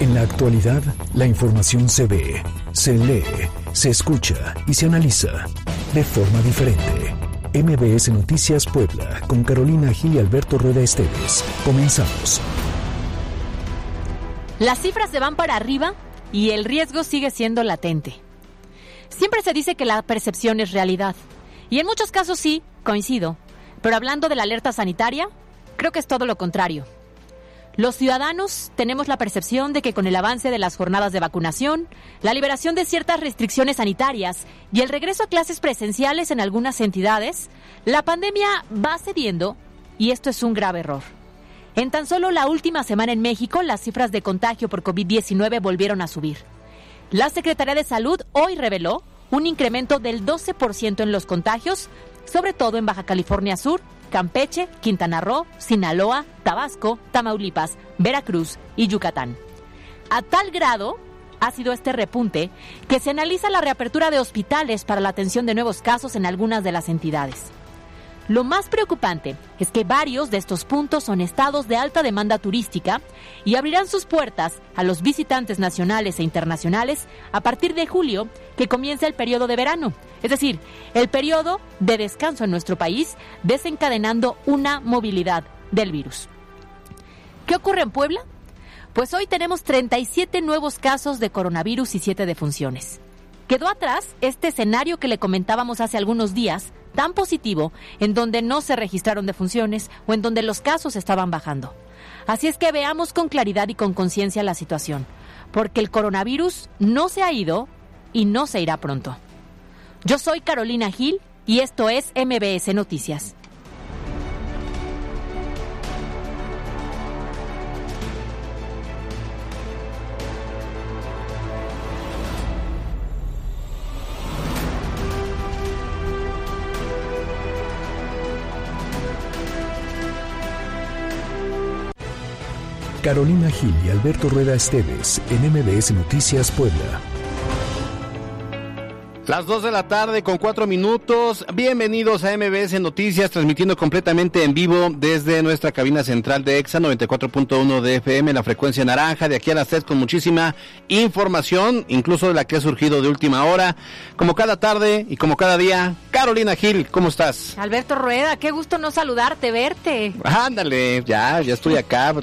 En la actualidad, la información se ve, se lee, se escucha y se analiza de forma diferente. MBS Noticias Puebla, con Carolina Gil y Alberto Rueda Esteves. Comenzamos. Las cifras se van para arriba y el riesgo sigue siendo latente. Siempre se dice que la percepción es realidad. Y en muchos casos sí, coincido. Pero hablando de la alerta sanitaria, creo que es todo lo contrario. Los ciudadanos tenemos la percepción de que con el avance de las jornadas de vacunación, la liberación de ciertas restricciones sanitarias y el regreso a clases presenciales en algunas entidades, la pandemia va cediendo y esto es un grave error. En tan solo la última semana en México, las cifras de contagio por COVID-19 volvieron a subir. La Secretaría de Salud hoy reveló un incremento del 12% en los contagios, sobre todo en Baja California Sur, Campeche, Quintana Roo, Sinaloa, Tabasco, Tamaulipas, Veracruz y Yucatán. A tal grado ha sido este repunte que se analiza la reapertura de hospitales para la atención de nuevos casos en algunas de las entidades. Lo más preocupante es que varios de estos puntos son estados de alta demanda turística y abrirán sus puertas a los visitantes nacionales e internacionales a partir de julio, que comienza el periodo de verano, es decir, el periodo de descanso en nuestro país, desencadenando una movilidad del virus. ¿Qué ocurre en Puebla? Pues hoy tenemos 37 nuevos casos de coronavirus y 7 defunciones. Quedó atrás este escenario que le comentábamos hace algunos días, tan positivo, en donde no se registraron defunciones o en donde los casos estaban bajando. Así es que veamos con claridad y con conciencia la situación, porque el coronavirus no se ha ido y no se irá pronto. Yo soy Carolina Gil y esto es MBS Noticias. Carolina Gil y Alberto Rueda Esteves en MBS Noticias Puebla. Las 2 de la tarde con 4 minutos. Bienvenidos a MBS Noticias, transmitiendo completamente en vivo desde nuestra cabina central de EXA 94.1 de FM, la frecuencia naranja, de aquí a las 3 con muchísima información, incluso de la que ha surgido de última hora. Como cada tarde y como cada día, Carolina Gil, ¿cómo estás? Alberto Rueda, qué gusto no saludarte, verte. Ándale, ya, ya estoy acá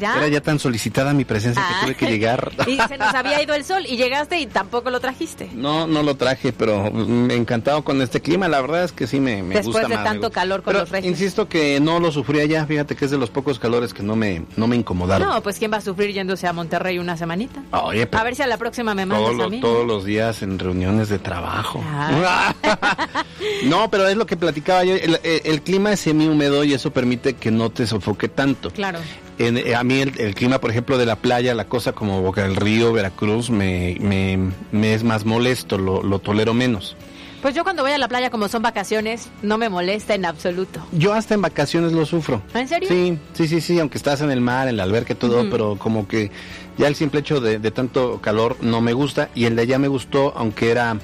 era ya tan solicitada mi presencia que tuve que ah. llegar. Y se nos había ido el sol y llegaste y tampoco lo trajiste. No, no lo traje, pero me encantado con este clima. La verdad es que sí me, me gusta Después de tanto calor con los reyes. Insisto que no lo sufría ya. Fíjate que es de los pocos calores que no me, no me incomodaron. No, pues ¿quién va a sufrir yéndose a Monterrey una semanita? Oye, a ver si a la próxima me mandas todos, a mí. Todos los días en reuniones de trabajo. no, pero es lo que platicaba yo. El, el clima es semi húmedo y eso permite que no te sofoque tanto. Claro. Eh, a mí el, clima, por ejemplo, de la playa, la cosa como Boca del Río, Veracruz, me, me, es más molesto, lo, lo, tolero menos. Pues yo cuando voy a la playa, como son vacaciones, no me molesta en absoluto. Yo hasta en vacaciones lo sufro. ¿En serio? Sí, sí, sí, sí, aunque estás en el mar, en la alberca, todo, pero como que ya el simple hecho de, de tanto calor no me gusta y el de allá me gustó, aunque era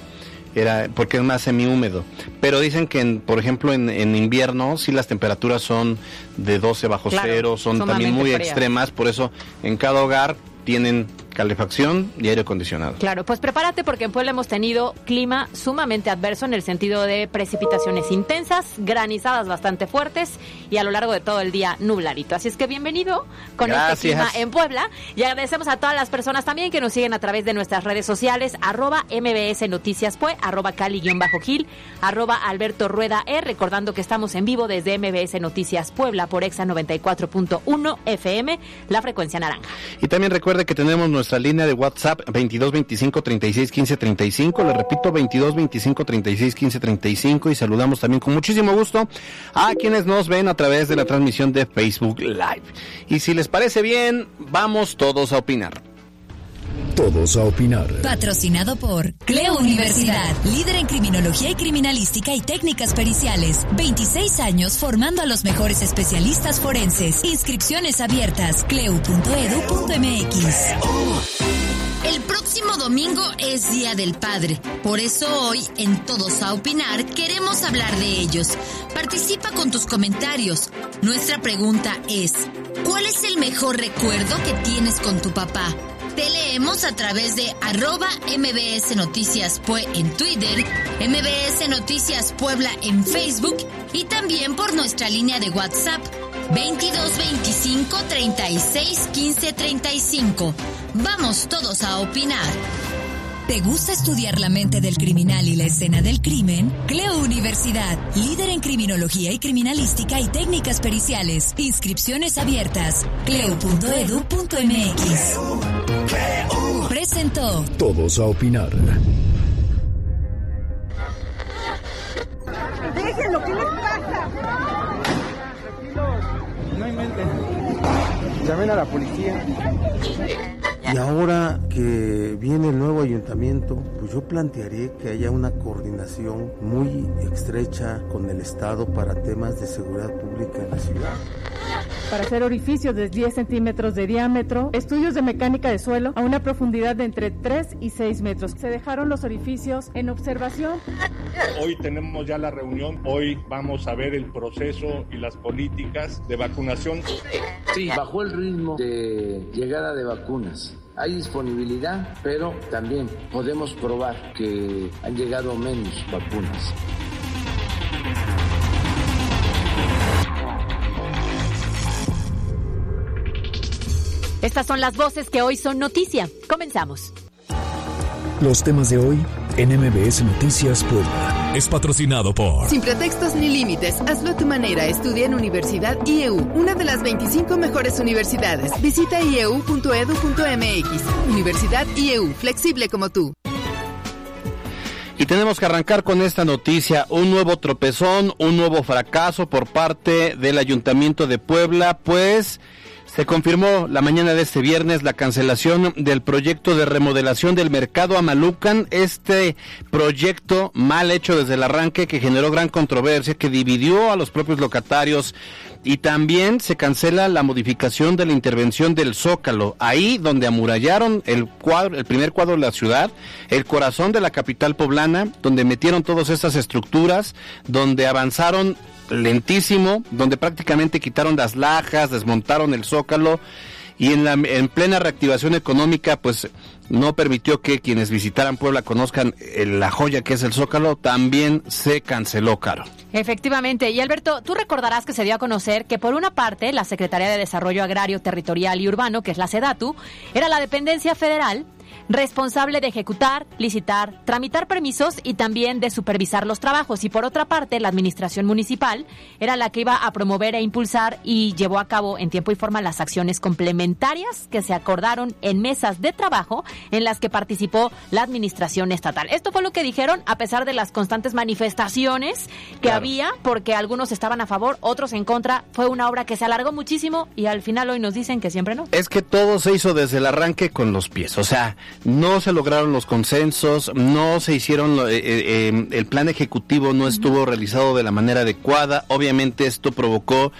era porque es más semi-húmedo. Pero dicen que, en, por ejemplo, en, en, invierno sí las temperaturas son de 12 bajo cero, son también muy extremas, por eso en cada hogar tienen calefacción y aire acondicionado. Claro, pues prepárate porque en Puebla hemos tenido clima sumamente adverso en el sentido de precipitaciones intensas, granizadas bastante fuertes y a lo largo de todo el día nublarito. Así es que bienvenido con este clima en Puebla y agradecemos a todas las personas también que nos siguen a través de nuestras redes sociales, arroba MBS Noticias Pue, arroba Cali-Gil, arroba Alberto Rueda E, recordando que estamos en vivo desde MBS Noticias Puebla por Exa 94.1 FM, la frecuencia naranja. Y también recuerde que tenemos nuestra línea de WhatsApp 22 25 36 15 35. Le repito, 22 25 36 15 35. Y saludamos también con muchísimo gusto a quienes nos ven a través de la transmisión de Facebook Live. Y si les parece bien, vamos todos a opinar. Todos a opinar. Patrocinado por Cleo Universidad, líder en criminología y criminalística y técnicas periciales. 26 años formando a los mejores especialistas forenses. Inscripciones abiertas. cleu.edu.mx. El próximo domingo es Día del Padre. Por eso hoy, en Todos a Opinar, queremos hablar de ellos. Participa con tus comentarios. Nuestra pregunta es, ¿cuál es el mejor recuerdo que tienes con tu papá? Te leemos a través de arroba MBS Noticias Pue en Twitter, MBS Noticias Puebla en Facebook y también por nuestra línea de WhatsApp 2225 36 15 35. Vamos todos a opinar. ¿Te gusta estudiar la mente del criminal y la escena del crimen? Cleo Universidad, líder en criminología y criminalística y técnicas periciales. Inscripciones abiertas. cleo.edu.mx. Presentó. Todos a opinar. Déjenlo, ¿qué les pasa? No inventen. Llamen a la policía. Y ahora que viene el nuevo ayuntamiento, pues yo plantearé que haya una coordinación muy estrecha con el Estado para temas de seguridad pública en la ciudad. Para hacer orificios de 10 centímetros de diámetro, estudios de mecánica de suelo a una profundidad de entre 3 y 6 metros. Se dejaron los orificios en observación. Hoy tenemos ya la reunión, hoy vamos a ver el proceso y las políticas de vacunación. Sí, bajó el ritmo de llegada de vacunas. Hay disponibilidad, pero también podemos probar que han llegado menos vacunas. Estas son las voces que hoy son noticia. Comenzamos. Los temas de hoy en MBS Noticias Puebla. Es patrocinado por... Sin pretextos ni límites, hazlo a tu manera. Estudia en Universidad IEU, una de las 25 mejores universidades. Visita ieu.edu.mx. Universidad IEU, flexible como tú. Y tenemos que arrancar con esta noticia, un nuevo tropezón, un nuevo fracaso por parte del Ayuntamiento de Puebla, pues se confirmó la mañana de este viernes la cancelación del proyecto de remodelación del mercado Amalucan, este proyecto mal hecho desde el arranque que generó gran controversia, que dividió a los propios locatarios y también se cancela la modificación de la intervención del Zócalo, ahí donde amurallaron el cuadro, el primer cuadro de la ciudad, el corazón de la capital poblana, donde metieron todas estas estructuras, donde avanzaron lentísimo, donde prácticamente quitaron las lajas, desmontaron el zócalo y en, la, en plena reactivación económica, pues no permitió que quienes visitaran Puebla conozcan la joya que es el Zócalo, también se canceló, Caro. Efectivamente. Y Alberto, tú recordarás que se dio a conocer que por una parte la Secretaría de Desarrollo Agrario, Territorial y Urbano, que es la SEDATU, era la dependencia federal responsable de ejecutar, licitar, tramitar permisos y también de supervisar los trabajos. Y por otra parte, la administración municipal era la que iba a promover e impulsar y llevó a cabo en tiempo y forma las acciones complementarias que se acordaron en mesas de trabajo en las que participó la administración estatal. Esto fue lo que dijeron a pesar de las constantes manifestaciones que Claro. había, porque algunos estaban a favor, otros en contra. Fue una obra que se alargó muchísimo y al final hoy nos dicen que siempre no. Es que todo se hizo desde el arranque con los pies, o sea, no se lograron los consensos, no se hicieron, eh, eh, eh, el plan ejecutivo no estuvo realizado de la manera adecuada, obviamente esto provocó,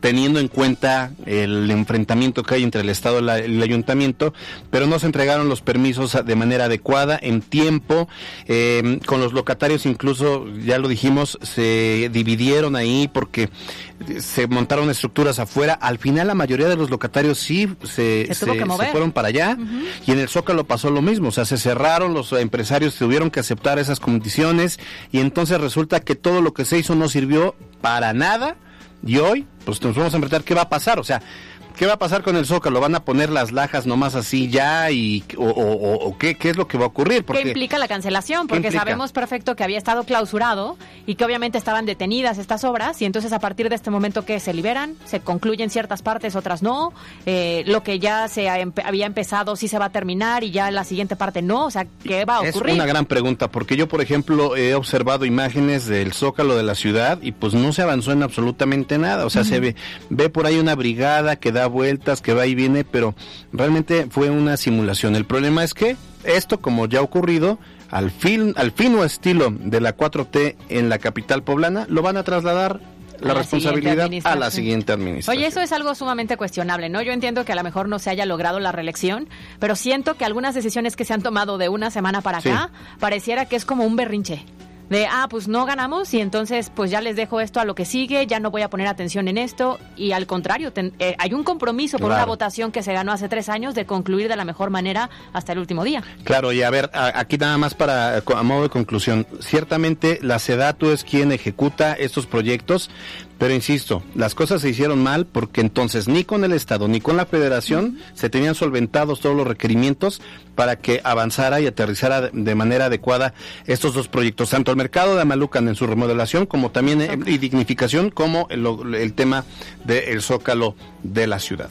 teniendo en cuenta el enfrentamiento que hay entre el Estado y el Ayuntamiento, pero no se entregaron los permisos de manera adecuada, en tiempo, eh, con los locatarios incluso, ya lo dijimos, se dividieron ahí porque se montaron estructuras afuera, al final la mayoría de los locatarios sí se, fueron para allá y en el Zócalo pasó lo mismo, o sea, se cerraron, los empresarios tuvieron que aceptar esas condiciones y entonces resulta que todo lo que se hizo no sirvió para nada y hoy pues nos vamos a enfrentar qué va a pasar, o sea, ¿Qué va a pasar con el Zócalo? ¿Van a poner las lajas nomás así ya? y ¿O, o- o- o qué, qué es lo que va a ocurrir? ¿Qué implica la cancelación? Porque sabemos perfecto que había estado clausurado y que obviamente estaban detenidas estas obras y entonces a partir de este momento que se liberan, se concluyen ciertas partes, otras no, eh, lo que ya se empe- había empezado sí se va a terminar y ya la siguiente parte no, o sea, ¿qué va a Es ocurrir? una gran pregunta, porque yo, por ejemplo, he observado imágenes del zócalo de la ciudad y pues no se avanzó en absolutamente nada. O sea, se ve, ve por ahí una brigada que da vueltas, que va y viene, pero realmente fue una simulación. El problema es que esto, como ya ha ocurrido, al, fin, al fino estilo de la 4T en la capital poblana, lo van a trasladar la, la responsabilidad a la siguiente administración. Oye, eso es algo sumamente cuestionable, ¿no? Yo entiendo que a lo mejor no se haya logrado la reelección, pero siento que algunas decisiones que se han tomado de una semana para Sí. acá pareciera que es como un berrinche. De, ah, pues no ganamos y entonces pues ya les dejo esto a lo que sigue, ya no voy a poner atención en esto y al contrario, eh, hay un compromiso por una votación que se ganó hace tres años de concluir de la mejor manera hasta el último día. Claro, y a ver, aquí nada más para, a modo de conclusión, ciertamente la SEDATU es quien ejecuta estos proyectos, pero insisto, las cosas se hicieron mal porque entonces ni con el Estado ni con la Federación se tenían solventados todos los requerimientos para que avanzara y aterrizara de manera adecuada estos dos proyectos, tanto el mercado de Amalucan en su remodelación como también en, y dignificación, como el, tema del zócalo de la ciudad.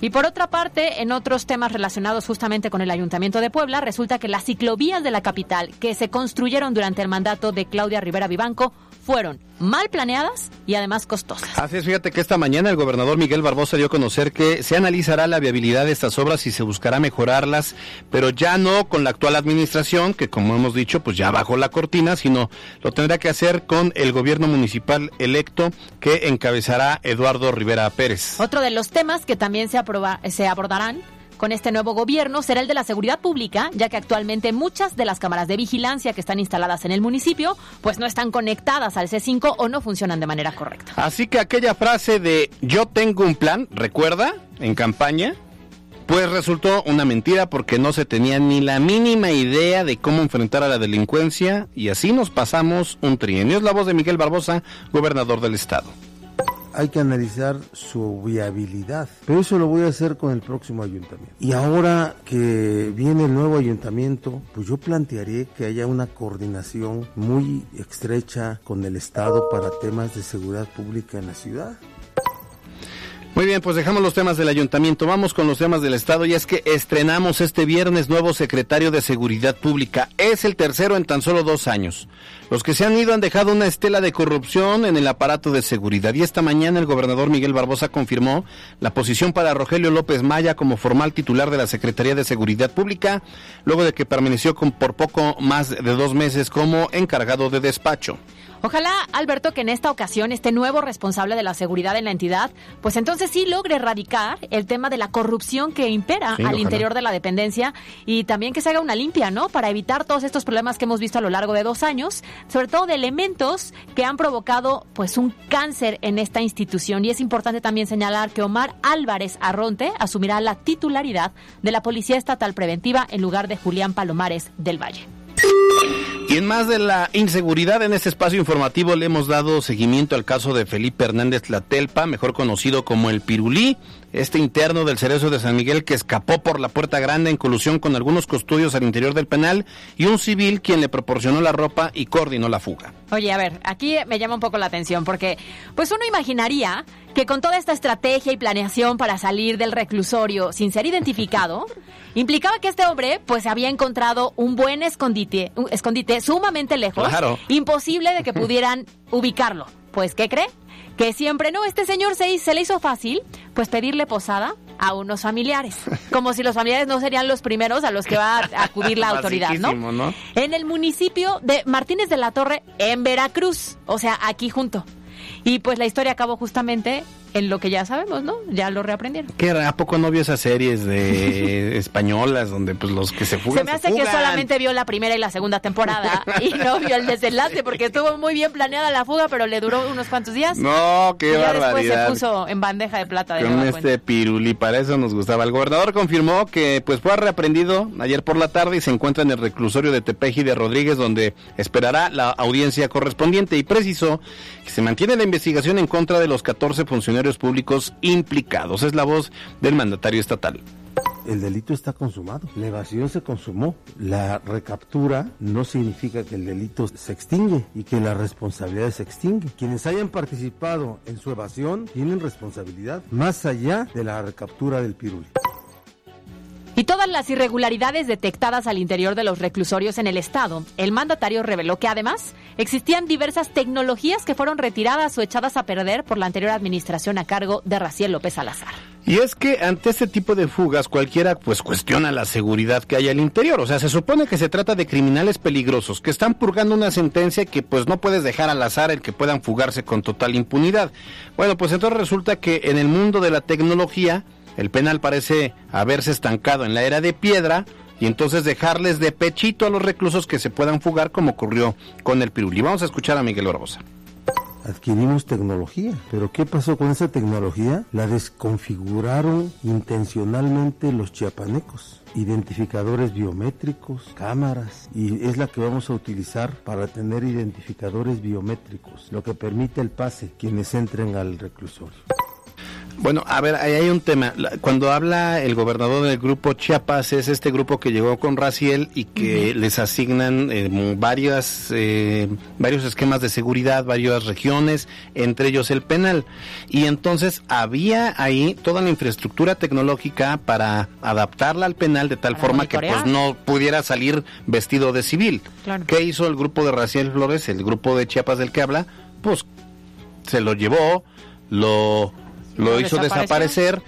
Y por otra parte, en otros temas relacionados justamente con el Ayuntamiento de Puebla, resulta que las ciclovías de la capital que se construyeron durante el mandato de Claudia Rivera Vivanco fueron mal planeadas y además costosas. Así es, fíjate que esta mañana el gobernador Miguel Barbosa dio a conocer que se analizará la viabilidad de estas obras y se buscará mejorarlas, pero ya no con la actual administración, que como hemos dicho, pues ya bajó la cortina, sino lo tendrá que hacer con el gobierno municipal electo que encabezará Eduardo Rivera Pérez. Otro de los temas que también se, se abordarán con este nuevo gobierno será el de la seguridad pública, ya que actualmente muchas de las cámaras de vigilancia que están instaladas en el municipio pues no están conectadas al C5 o no funcionan de manera correcta. Así que aquella frase de yo tengo un plan, ¿recuerda? En campaña, pues resultó una mentira porque no se tenía ni la mínima idea de cómo enfrentar a la delincuencia y así nos pasamos un trienio. Es la voz de Miguel Barbosa, gobernador del estado hay que analizar su viabilidad. Pero eso lo voy a hacer con el próximo ayuntamiento. Y ahora que viene el nuevo ayuntamiento, pues yo plantearé que haya una coordinación muy estrecha con el Estado para temas de seguridad pública en la ciudad. Muy bien, pues dejamos los temas del ayuntamiento, vamos con los temas del Estado y es que estrenamos este viernes nuevo secretario de Seguridad Pública. Es el tercero en tan solo dos años. Los que se han ido han dejado una estela de corrupción en el aparato de seguridad y esta mañana el gobernador Miguel Barbosa confirmó la posición para Rogelio López Maya como formal titular de la Secretaría de Seguridad Pública, luego de que permaneció con, por poco más de dos meses como encargado de despacho. Ojalá, Alberto, que en esta ocasión este nuevo responsable de la seguridad en la entidad, pues entonces sí logre erradicar el tema de la corrupción que impera al interior de la dependencia y también que se haga una limpia, ¿no? Para evitar todos estos problemas que hemos visto a lo largo de dos años, sobre todo de elementos que han provocado pues un cáncer en esta institución. Y es importante también señalar que Omar Álvarez Arronte asumirá la titularidad de la Policía Estatal Preventiva en lugar de Julián Palomares del Valle. Y en más de la inseguridad en este espacio informativo le hemos dado seguimiento al caso de Felipe Hernández Latelpa, mejor conocido como el Pirulí, este interno del Cerezo de San Miguel que escapó por la puerta grande en colusión con algunos custodios al interior del penal y un civil quien le proporcionó la ropa y coordinó la fuga. Oye, a ver, aquí me llama un poco la atención porque pues uno imaginaría que con toda esta estrategia y planeación para salir del reclusorio sin ser identificado, implicaba que este hombre pues había encontrado un buen escondite, un escondite sumamente lejos, imposible de que pudieran ubicarlo. Pues, ¿qué cree? Que siempre, no, este señor se, se le hizo fácil, pues pedirle posada a unos familiares, como si los familiares no serían los primeros a los que va a acudir la autoridad, ¿no? En el municipio de Martínez de la Torre, en Veracruz, o sea, aquí junto. Y pues la historia acabó justamente en lo que ya sabemos, ¿no? Ya lo reaprendieron. ¿Qué ¿A poco no vio esas series de españolas donde pues los que se fugan Se me hace que solamente vio la primera y la segunda temporada y no vio el desenlace porque estuvo muy bien planeada la fuga, pero le duró unos cuantos días. No, qué y ya después se puso en bandeja de plata. De Con este piruli, para eso nos gustaba. El gobernador confirmó que pues fue reaprendido ayer por la tarde y se encuentra en el reclusorio de Tepeji de Rodríguez donde esperará la audiencia correspondiente y precisó se mantiene la investigación en contra de los 14 funcionarios públicos implicados. Es la voz del mandatario estatal. El delito está consumado, la evasión se consumó, la recaptura no significa que el delito se extingue y que la responsabilidad se extingue. Quienes hayan participado en su evasión tienen responsabilidad más allá de la recaptura del piruli. Y todas las irregularidades detectadas al interior de los reclusorios en el Estado, el mandatario reveló que además existían diversas tecnologías que fueron retiradas o echadas a perder por la anterior administración a cargo de Raciel López Salazar. Y es que ante este tipo de fugas cualquiera pues cuestiona la seguridad que hay al interior, o sea, se supone que se trata de criminales peligrosos que están purgando una sentencia que pues no puedes dejar al azar el que puedan fugarse con total impunidad. Bueno, pues entonces resulta que en el mundo de la tecnología el penal parece haberse estancado en la era de piedra y entonces dejarles de pechito a los reclusos que se puedan fugar como ocurrió con el piruli. Vamos a escuchar a Miguel Barbosa adquirimos tecnología. Pero ¿qué pasó con esa tecnología? La desconfiguraron intencionalmente los chiapanecos. Identificadores biométricos, cámaras, y es la que vamos a utilizar para tener identificadores biométricos, lo que permite el pase quienes entren al reclusorio. Bueno, a ver, ahí hay un tema. Cuando habla el gobernador del grupo Chiapas, es este grupo que llegó con Raciel y que les asignan eh, varias, eh, varios esquemas de seguridad, varias regiones, entre ellos el penal. Y entonces había ahí toda la infraestructura tecnológica para adaptarla al penal de tal forma que pues no pudiera salir vestido de civil. ¿Qué hizo el grupo de Raciel Flores, el grupo de Chiapas del que habla? Pues se lo llevó, lo lo hizo desaparecer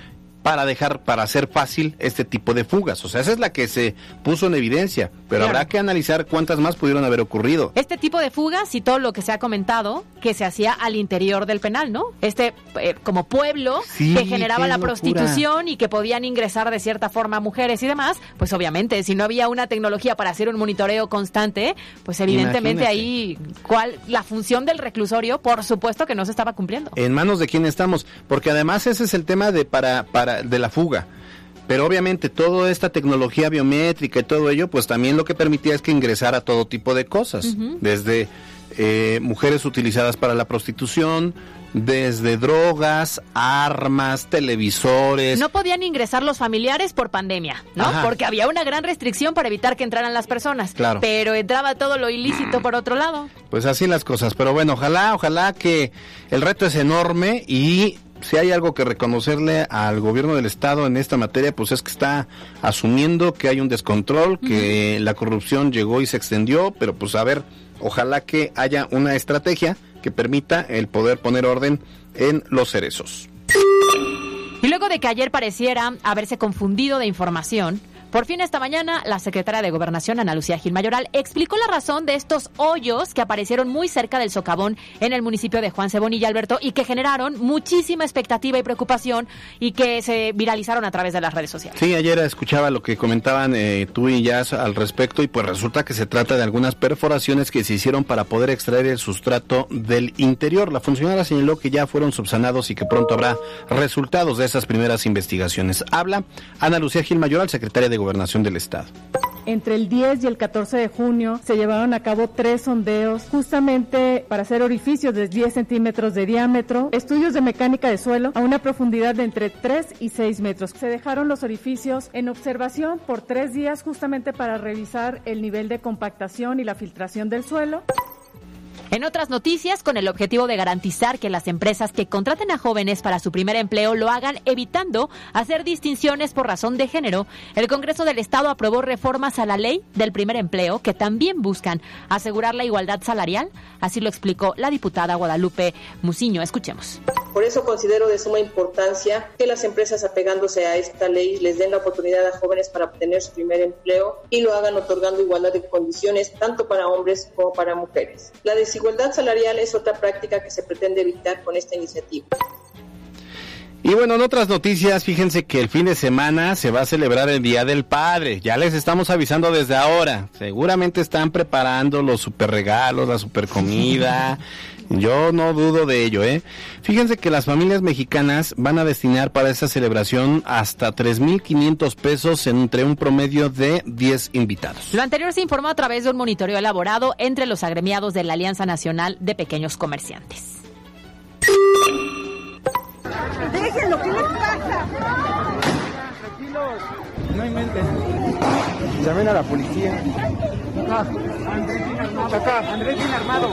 para dejar, para hacer fácil este tipo de fugas. O sea, esa es la que se puso en evidencia, pero habrá que analizar cuántas más pudieron haber ocurrido. Este tipo de fugas y todo lo que se ha comentado que se hacía al interior del penal, ¿no? Este eh, como pueblo que generaba la prostitución y que podían ingresar de cierta forma mujeres y demás, pues obviamente si no había una tecnología para hacer un monitoreo constante, pues evidentemente ahí cuál la función del reclusorio, por supuesto que no se estaba cumpliendo. En manos de quién estamos, porque además ese es el tema de para para de la fuga. Pero obviamente toda esta tecnología biométrica y todo ello, pues también lo que permitía es que ingresara todo tipo de cosas, desde eh, mujeres utilizadas para la prostitución, desde drogas, armas, televisores. No podían ingresar los familiares por pandemia, ¿no? Porque había una gran restricción para evitar que entraran las personas. Claro. Pero entraba todo lo ilícito por otro lado. Pues así las cosas. Pero bueno, ojalá, ojalá que el reto es enorme y si hay algo que reconocerle al gobierno del estado en esta materia, pues es que está asumiendo que hay un descontrol, que la corrupción llegó y se extendió, pero pues a ver, ojalá que haya una estrategia que permita el poder poner orden en los cerezos. Y luego de que ayer pareciera haberse confundido de información, por fin esta mañana, la secretaria de Gobernación, Ana Lucía Gil Mayoral, explicó la razón de estos hoyos que aparecieron muy cerca del socavón en el municipio de Juan Cebonilla, Alberto, y que generaron muchísima expectativa y preocupación y que se viralizaron a través de las redes sociales. Sí, ayer escuchaba lo que comentaban eh, tú y Jazz al respecto y pues resulta que se trata de algunas perforaciones que se hicieron para poder extraer el sustrato del interior. La funcionaria señaló que ya fueron subsanados y que pronto habrá resultados de esas primeras investigaciones. Habla Ana Lucía Gil Mayoral, secretaria de Gobernación del Estado. Entre el 10 y el 14 de junio se llevaron a cabo tres sondeos justamente para hacer orificios de 10 centímetros de diámetro, estudios de mecánica de suelo a una profundidad de entre 3 y 6 metros. Se dejaron los orificios en observación por tres días justamente para revisar el nivel de compactación y la filtración del suelo. En otras noticias, con el objetivo de garantizar que las empresas que contraten a jóvenes para su primer empleo lo hagan evitando hacer distinciones por razón de género, el Congreso del Estado aprobó reformas a la ley del primer empleo que también buscan asegurar la igualdad salarial. Así lo explicó la diputada Guadalupe Muciño. Escuchemos. Por eso considero de suma importancia que las empresas apegándose a esta ley les den la oportunidad a jóvenes para obtener su primer empleo y lo hagan otorgando igualdad de condiciones tanto para hombres como para mujeres. La desigualdad salarial es otra práctica que se pretende evitar con esta iniciativa. Y bueno, en otras noticias, fíjense que el fin de semana se va a celebrar el Día del Padre. Ya les estamos avisando desde ahora. Seguramente están preparando los super regalos, la super comida. Yo no dudo de ello, ¿eh? Fíjense que las familias mexicanas van a destinar para esta celebración hasta 3.500 pesos entre un promedio de 10 invitados. Lo anterior se informó a través de un monitoreo elaborado entre los agremiados de la Alianza Nacional de Pequeños Comerciantes. Déjenlo, ¿qué les pasa? Tranquilos, no inventen. Llamen a la policía. Acá, Andrés bien armado. Acá, Andrés bien armado.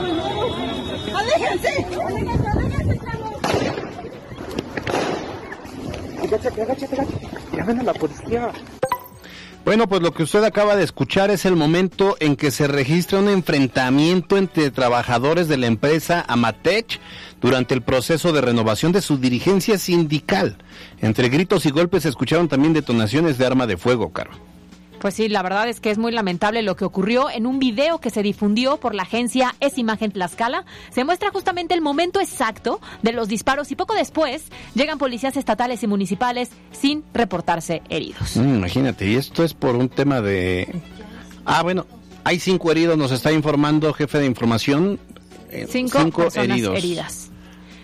¡Aléjense! Agáchate, agáchate, agáchate. Llamen a la policía. Bueno, pues lo que usted acaba de escuchar es el momento en que se registra un enfrentamiento entre trabajadores de la empresa Amatech durante el proceso de renovación de su dirigencia sindical. Entre gritos y golpes se escucharon también detonaciones de arma de fuego, Caro. Pues sí, la verdad es que es muy lamentable lo que ocurrió en un video que se difundió por la agencia Es Imagen Tlaxcala. Se muestra justamente el momento exacto de los disparos y poco después llegan policías estatales y municipales sin reportarse heridos. Mm, imagínate, y esto es por un tema de... Ah, bueno, hay cinco heridos, nos está informando jefe de información. Eh, cinco, personas heridas.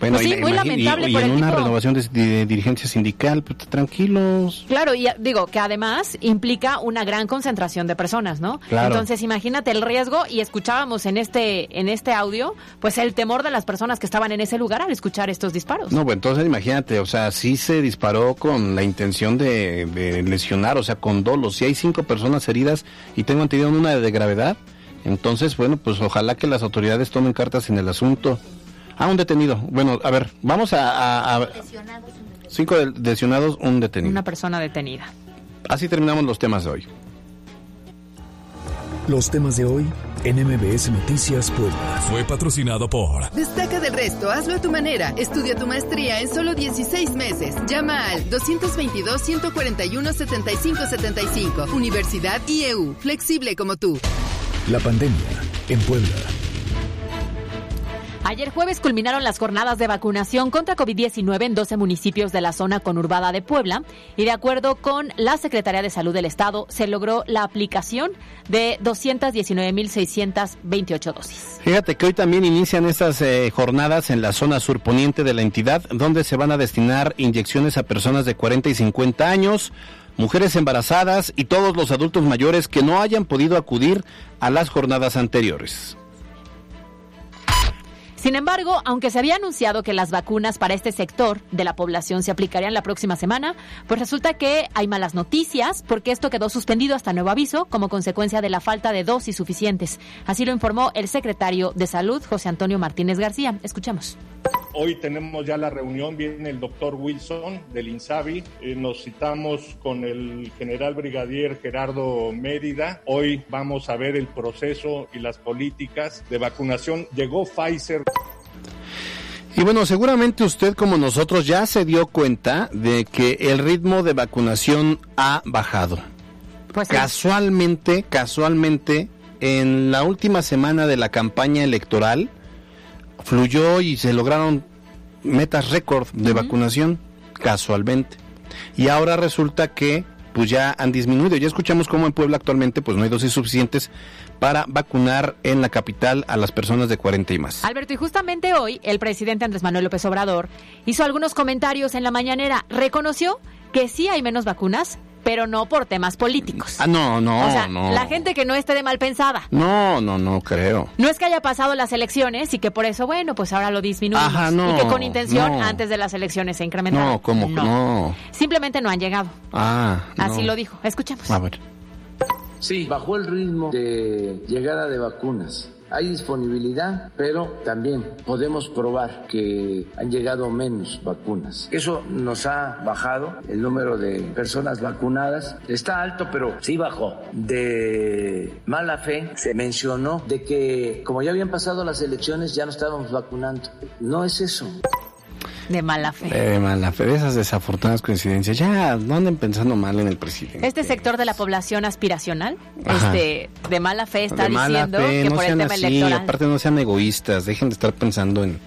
Bueno, pues sí, muy lamentable y, en una renovación de, dirigencia sindical, pues, tranquilos. Claro, y digo que además implica una gran concentración de personas, ¿no? Claro. Entonces, imagínate el riesgo y escuchábamos en este en este audio, pues el temor de las personas que estaban en ese lugar al escuchar estos disparos. No, pues entonces imagínate, o sea, sí se disparó con la intención de, de lesionar, o sea, con dolo. Si hay cinco personas heridas y tengo entendido una de gravedad, entonces, bueno, pues ojalá que las autoridades tomen cartas en el asunto. Ah, un detenido. Bueno, a ver, vamos a... cinco lesionados, un detenido. Una persona detenida. Así terminamos los temas de hoy. Los temas de hoy en MBS Noticias Puebla. Fue patrocinado por... Destaca del resto, hazlo a tu manera. Estudia tu maestría en solo 16 meses. Llama al 222-141-7575. Universidad IEU. Flexible como tú. La pandemia en Puebla. Ayer jueves culminaron las jornadas de vacunación contra COVID-19 en 12 municipios de la zona conurbada de Puebla y de acuerdo con la Secretaría de Salud del Estado se logró la aplicación de 219.628 dosis. Fíjate que hoy también inician estas eh, jornadas en la zona surponiente de la entidad donde se van a destinar inyecciones a personas de 40 y 50 años mujeres embarazadas y todos los adultos mayores que no hayan podido acudir a las jornadas anteriores. Sin embargo, aunque se había anunciado que las vacunas para este sector de la población se aplicarían la próxima semana, pues resulta que hay malas noticias porque esto quedó suspendido hasta nuevo aviso como consecuencia de la falta de dosis suficientes. Así lo informó el secretario de Salud, José Antonio Martínez García. Escuchamos. Hoy tenemos ya la reunión, viene el doctor Wilson del INSABI, eh, nos citamos con el general brigadier Gerardo Mérida. Hoy vamos a ver el proceso y las políticas de vacunación. Llegó Pfizer. Y bueno, seguramente usted como nosotros ya se dio cuenta de que el ritmo de vacunación ha bajado. Pues casualmente, casualmente, en la última semana de la campaña electoral, fluyó y se lograron metas récord de vacunación, casualmente. Y ahora resulta que pues ya han disminuido. Ya escuchamos cómo en Puebla actualmente pues no hay dosis suficientes para vacunar en la capital a las personas de 40 y más. Alberto, y justamente hoy el presidente Andrés Manuel López Obrador hizo algunos comentarios en la mañanera. Reconoció que sí hay menos vacunas, pero no por temas políticos. Ah, no, no, o sea, no. La gente que no esté de mal pensada. No, no, no creo. No es que haya pasado las elecciones y que por eso, bueno, pues ahora lo disminuimos. Ajá, no, y que con intención antes de las elecciones se incrementaron. No, ¿cómo no. no? Simplemente no han llegado. Ah, Así lo dijo. Escuchamos. A ver. Sí, bajó el ritmo de llegada de vacunas. Hay disponibilidad, pero también podemos probar que han llegado menos vacunas. Eso nos ha bajado el número de personas vacunadas. Está alto, pero sí bajó. De mala fe se mencionó de que como ya habían pasado las elecciones ya no estábamos vacunando. No es eso. De mala fe. De mala fe, de esas desafortunadas coincidencias. Ya no anden pensando mal en el presidente. Este sector de la población aspiracional, este, de mala fe, está diciendo que no por sean el tema así, electoral. aparte no sean egoístas, dejen de estar pensando en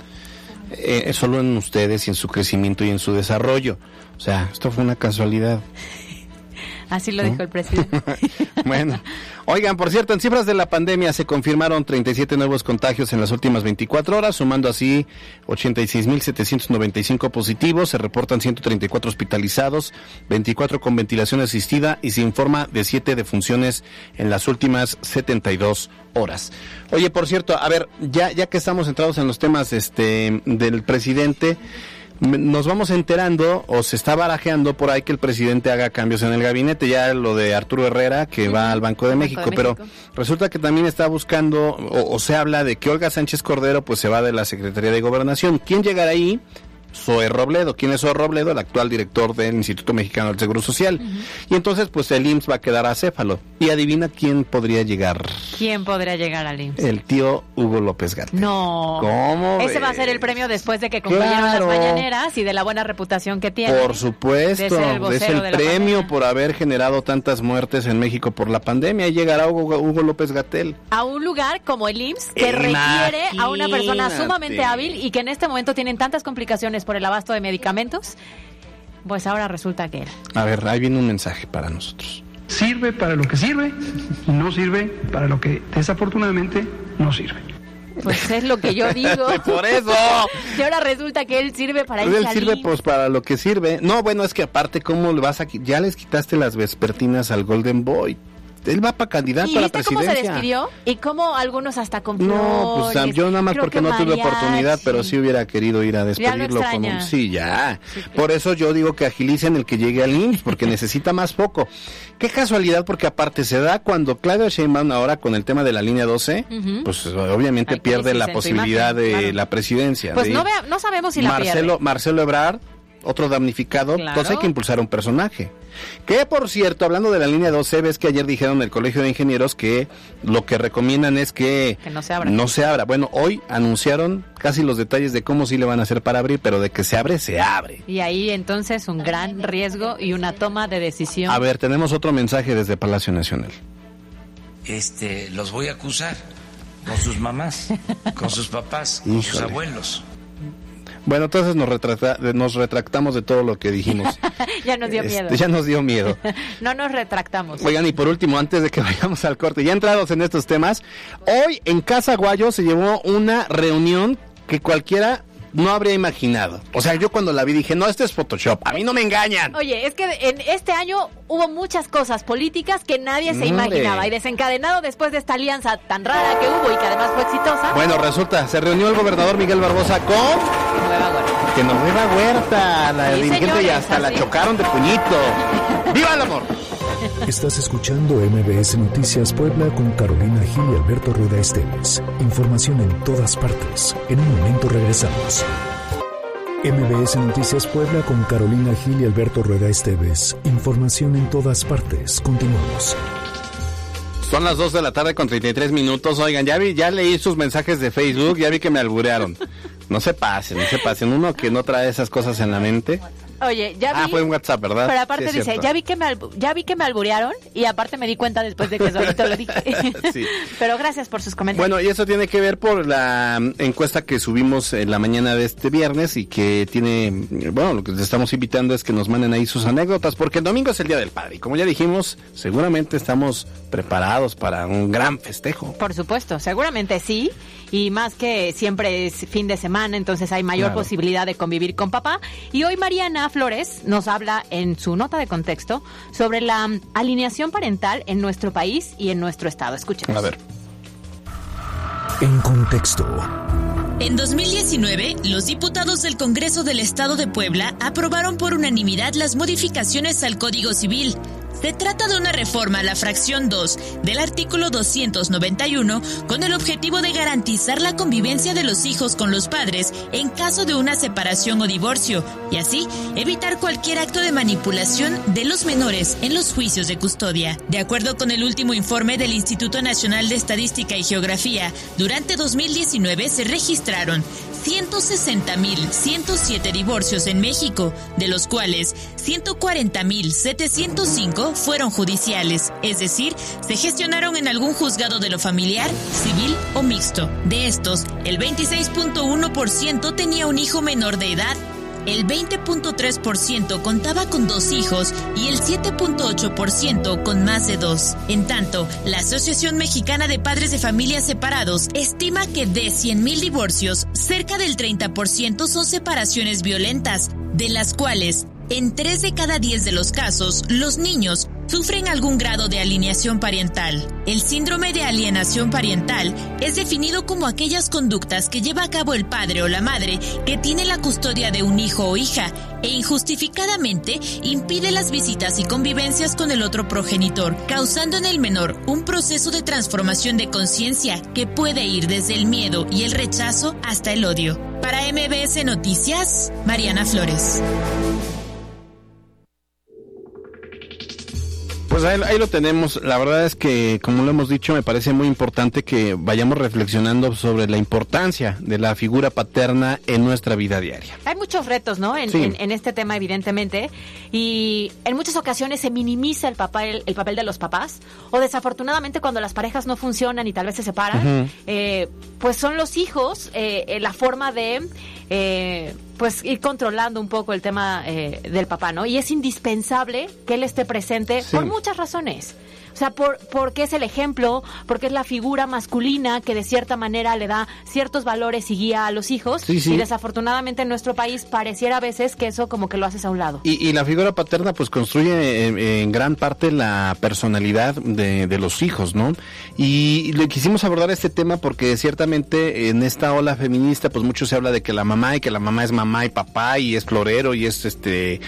eh, solo en ustedes y en su crecimiento y en su desarrollo. O sea, esto fue una casualidad. Así lo dijo el presidente. bueno, oigan, por cierto, en cifras de la pandemia se confirmaron 37 nuevos contagios en las últimas 24 horas, sumando así 86.795 positivos, se reportan 134 hospitalizados, 24 con ventilación asistida y se informa de 7 defunciones en las últimas 72 horas. Oye, por cierto, a ver, ya ya que estamos centrados en los temas este del presidente, nos vamos enterando o se está barajeando por ahí que el presidente haga cambios en el gabinete, ya lo de Arturo Herrera que va al Banco de, México, pero resulta que también está buscando o, o, se habla de que Olga Sánchez Cordero pues se va de la Secretaría de Gobernación. ¿Quién llegará ahí? Zoe Robledo. ¿Quién es Zoe Robledo? El actual director del Instituto Mexicano del Seguro Social. Y entonces, pues el IMSS va a quedar acéfalo. Y adivina quién podría llegar. ¿Quién podría llegar al IMSS? El tío Hugo López Gatel. No. ¿Cómo Ese va a ser el premio después de que Claro. las mañaneras y de la buena reputación que tiene. Por supuesto, el es el premio por haber generado tantas muertes en México por la pandemia. Y llegará Hugo, Hugo López Gatel. a un lugar como el IMSS que requiere a una persona Imagínate. sumamente hábil y que en este momento tienen tantas complicaciones por el abasto de medicamentos, pues ahora resulta que él. A ver, ahí viene un mensaje para nosotros. Sirve para lo que sirve y no sirve para lo que desafortunadamente no sirve. Pues es lo que yo digo. Por eso. Y ahora resulta que él sirve para Pues él sirve pues para lo que sirve. No, bueno, es que aparte, ¿cómo le vas a Ya les quitaste las vespertinas al Golden Boy. Él va para candidato ¿Y a la viste cómo se presidencia. despidió? Y cómo algunos hasta con No, pues yo nada más creo porque que no tuve oportunidad, pero sí hubiera querido ir a despedirlo con un... Sí, ya. Por eso yo digo que agilicen el que llegue al IMSS, porque necesita más foco. Qué casualidad, porque aparte se da cuando Claudia Sheinbaum ahora con el tema de la línea 12, Ujú. pues obviamente Hay pierde la posibilidad imagen, de claro. la presidencia. Pues no, vea- no sabemos si la Marcelo, pierde. Marcelo Ebrard, otro damnificado, Claro. entonces hay que impulsar un personaje. Que por cierto, hablando de la línea 12, ves que ayer dijeron en el Colegio de Ingenieros que lo que recomiendan es que, Que no se abra. no se abra. Bueno, hoy anunciaron casi los detalles de cómo sí le van a hacer para abrir, pero de que se abre, se abre. Y ahí entonces un gran riesgo y una toma de decisión. A ver, tenemos otro mensaje desde Palacio Nacional. este, los voy a acusar con sus mamás, con sus papás, con sus abuelos. Bueno, entonces nos, retrata- nos retractamos de todo lo que dijimos. ya nos dio Este, miedo. ya nos dio miedo. no nos retractamos. Oigan, y por último, antes de que vayamos al corte, ya entrados en estos temas, hoy en Casa Guayo se llevó una reunión que cualquiera no habría imaginado. O sea, yo cuando la vi dije, no, este es Photoshop, a mí no me engañan. Oye, es que en este año hubo muchas cosas políticas que nadie se imaginaba y desencadenado después de esta alianza tan rara que hubo y que además fue exitosa. Bueno, resulta, se reunió el gobernador Miguel Barbosa con... Nueva Huerta. Que Nueva Huerta, la Sí, dirigente, y señores, hasta la chocaron de puñito. ¡Viva el amor! Estás escuchando MBS Noticias Puebla con Carolina Gil y Alberto Rueda Esteves. Información en todas partes. En un momento regresamos. MBS Noticias Puebla con Carolina Gil y Alberto Rueda Esteves. Información en todas partes. Continuamos. Son las 2 de la tarde con 33 minutos. Oigan, ya vi, ya leí sus mensajes de Facebook, ya vi que me alburearon. No se pasen, no se pasen. Uno que no trae esas cosas en la mente. Oye, ya vi. Ah, fue en WhatsApp, ¿verdad? Pero aparte Sí, dice, ya vi que me ya vi que me alburearon y aparte me di cuenta después de que solito lo dije. Sí. Pero gracias por sus comentarios. Bueno, y eso tiene que ver por la mm, encuesta que subimos en la mañana de este viernes y que tiene, mm, bueno, lo que les estamos invitando es que nos manden ahí sus anécdotas, porque el domingo es el Día del Padre y como ya dijimos, seguramente estamos preparados para un gran festejo. Por supuesto, seguramente sí. Y más que siempre es fin de semana, entonces hay mayor Claro. posibilidad de convivir con papá. Y hoy Mariana Flores nos habla en su nota de contexto sobre la alineación parental en nuestro país y en nuestro estado. Escuchen. A ver. En contexto. En 2019, los diputados del Congreso del Estado de Puebla aprobaron por unanimidad las modificaciones al Código Civil. Se trata de una reforma a la fracción 2 del artículo 291 con el objetivo de garantizar la convivencia de los hijos con los padres en caso de una separación o divorcio y así evitar cualquier acto de manipulación de los menores en los juicios de custodia. De acuerdo con el último informe del Instituto Nacional de Estadística y Geografía, durante 2019 se registraron 160.107 divorcios en México, de los cuales 140.705 fueron judiciales, es decir, se gestionaron en algún juzgado de lo familiar, civil o mixto. De estos, el 26.1% tenía un hijo menor de edad. El 20.3% contaba con dos hijos y el 7.8% con más de dos. En tanto, la Asociación Mexicana de Padres de Familias Separados estima que de 100.000 divorcios, cerca del 30% son separaciones violentas, de las cuales En 3 de cada 10 de los casos, los niños sufren algún grado de alineación parental. El síndrome de alienación parental es definido como aquellas conductas que lleva a cabo el padre o la madre que tiene la custodia de un hijo o hija e injustificadamente impide las visitas y convivencias con el otro progenitor, causando en el menor un proceso de transformación de conciencia que puede ir desde el miedo y el rechazo hasta el odio. Para MBS Noticias, Mariana Flores. Pues ahí, lo tenemos. La verdad es que, como lo hemos dicho, me parece muy importante que vayamos reflexionando sobre la importancia de la figura paterna en nuestra vida diaria. Hay muchos retos, ¿no? En, en, este tema, evidentemente. Y en muchas ocasiones se minimiza el papel, el papel de los papás. O desafortunadamente, cuando las parejas no funcionan y tal vez se separan, eh, pues son los hijos eh, la forma de eh, pues ir controlando un poco el tema eh, del papá, ¿no? Y es indispensable que él esté presente por muchas razones. O sea, por, porque es el ejemplo, porque es la figura masculina que de cierta manera le da ciertos valores y guía a los hijos. Y desafortunadamente en nuestro país pareciera a veces que eso como que lo haces a un lado. Y, la figura paterna pues construye en, gran parte la personalidad de, de, los hijos, ¿no? Y le quisimos abordar este tema porque ciertamente en esta ola feminista pues mucho se habla de que la mamá y que la mamá es mamá y papá y es florero y es este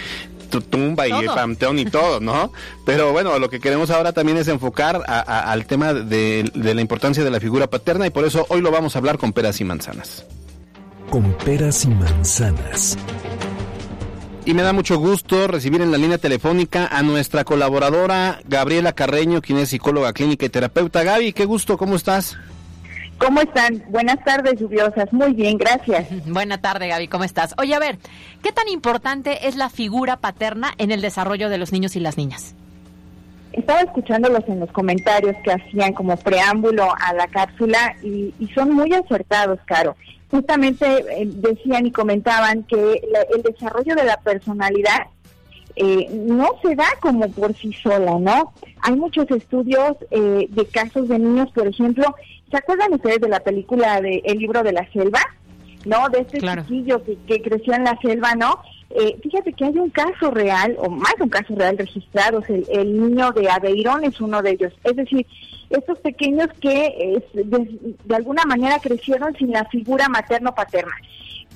tumba y el panteón y todo, ¿no? Pero bueno, lo que queremos ahora también es enfocar al tema de, la importancia de la figura paterna y por eso hoy lo vamos a hablar con peras y manzanas. Con peras y manzanas. Y me da mucho gusto recibir en la línea telefónica a nuestra colaboradora Gabriela Carreño, quien es psicóloga clínica y terapeuta. Gaby, qué gusto, ¿cómo estás? ¿Cómo están? Buenas tardes, lluviosas. Muy bien, gracias. Buena tarde, Gaby. ¿Cómo estás? Oye, a ver, ¿qué tan importante es la figura paterna en el desarrollo de los niños y las niñas? Estaba escuchándolos en los comentarios que hacían como preámbulo a la cápsula y, son muy acertados, Caro. Justamente eh, decían y comentaban que el desarrollo de la personalidad eh, no se da como por sí sola, ¿no? Hay muchos estudios eh, de casos de niños, por ejemplo, ¿se acuerdan ustedes de la película de El libro de la selva? ¿No? De este chiquillo que, creció en la selva, ¿no? Eh, fíjate que hay un caso real, o más de un caso real registrado, el, el niño de Aveirón es uno de ellos. Es decir, estos pequeños que de, de, alguna manera crecieron sin la figura materno-paterna.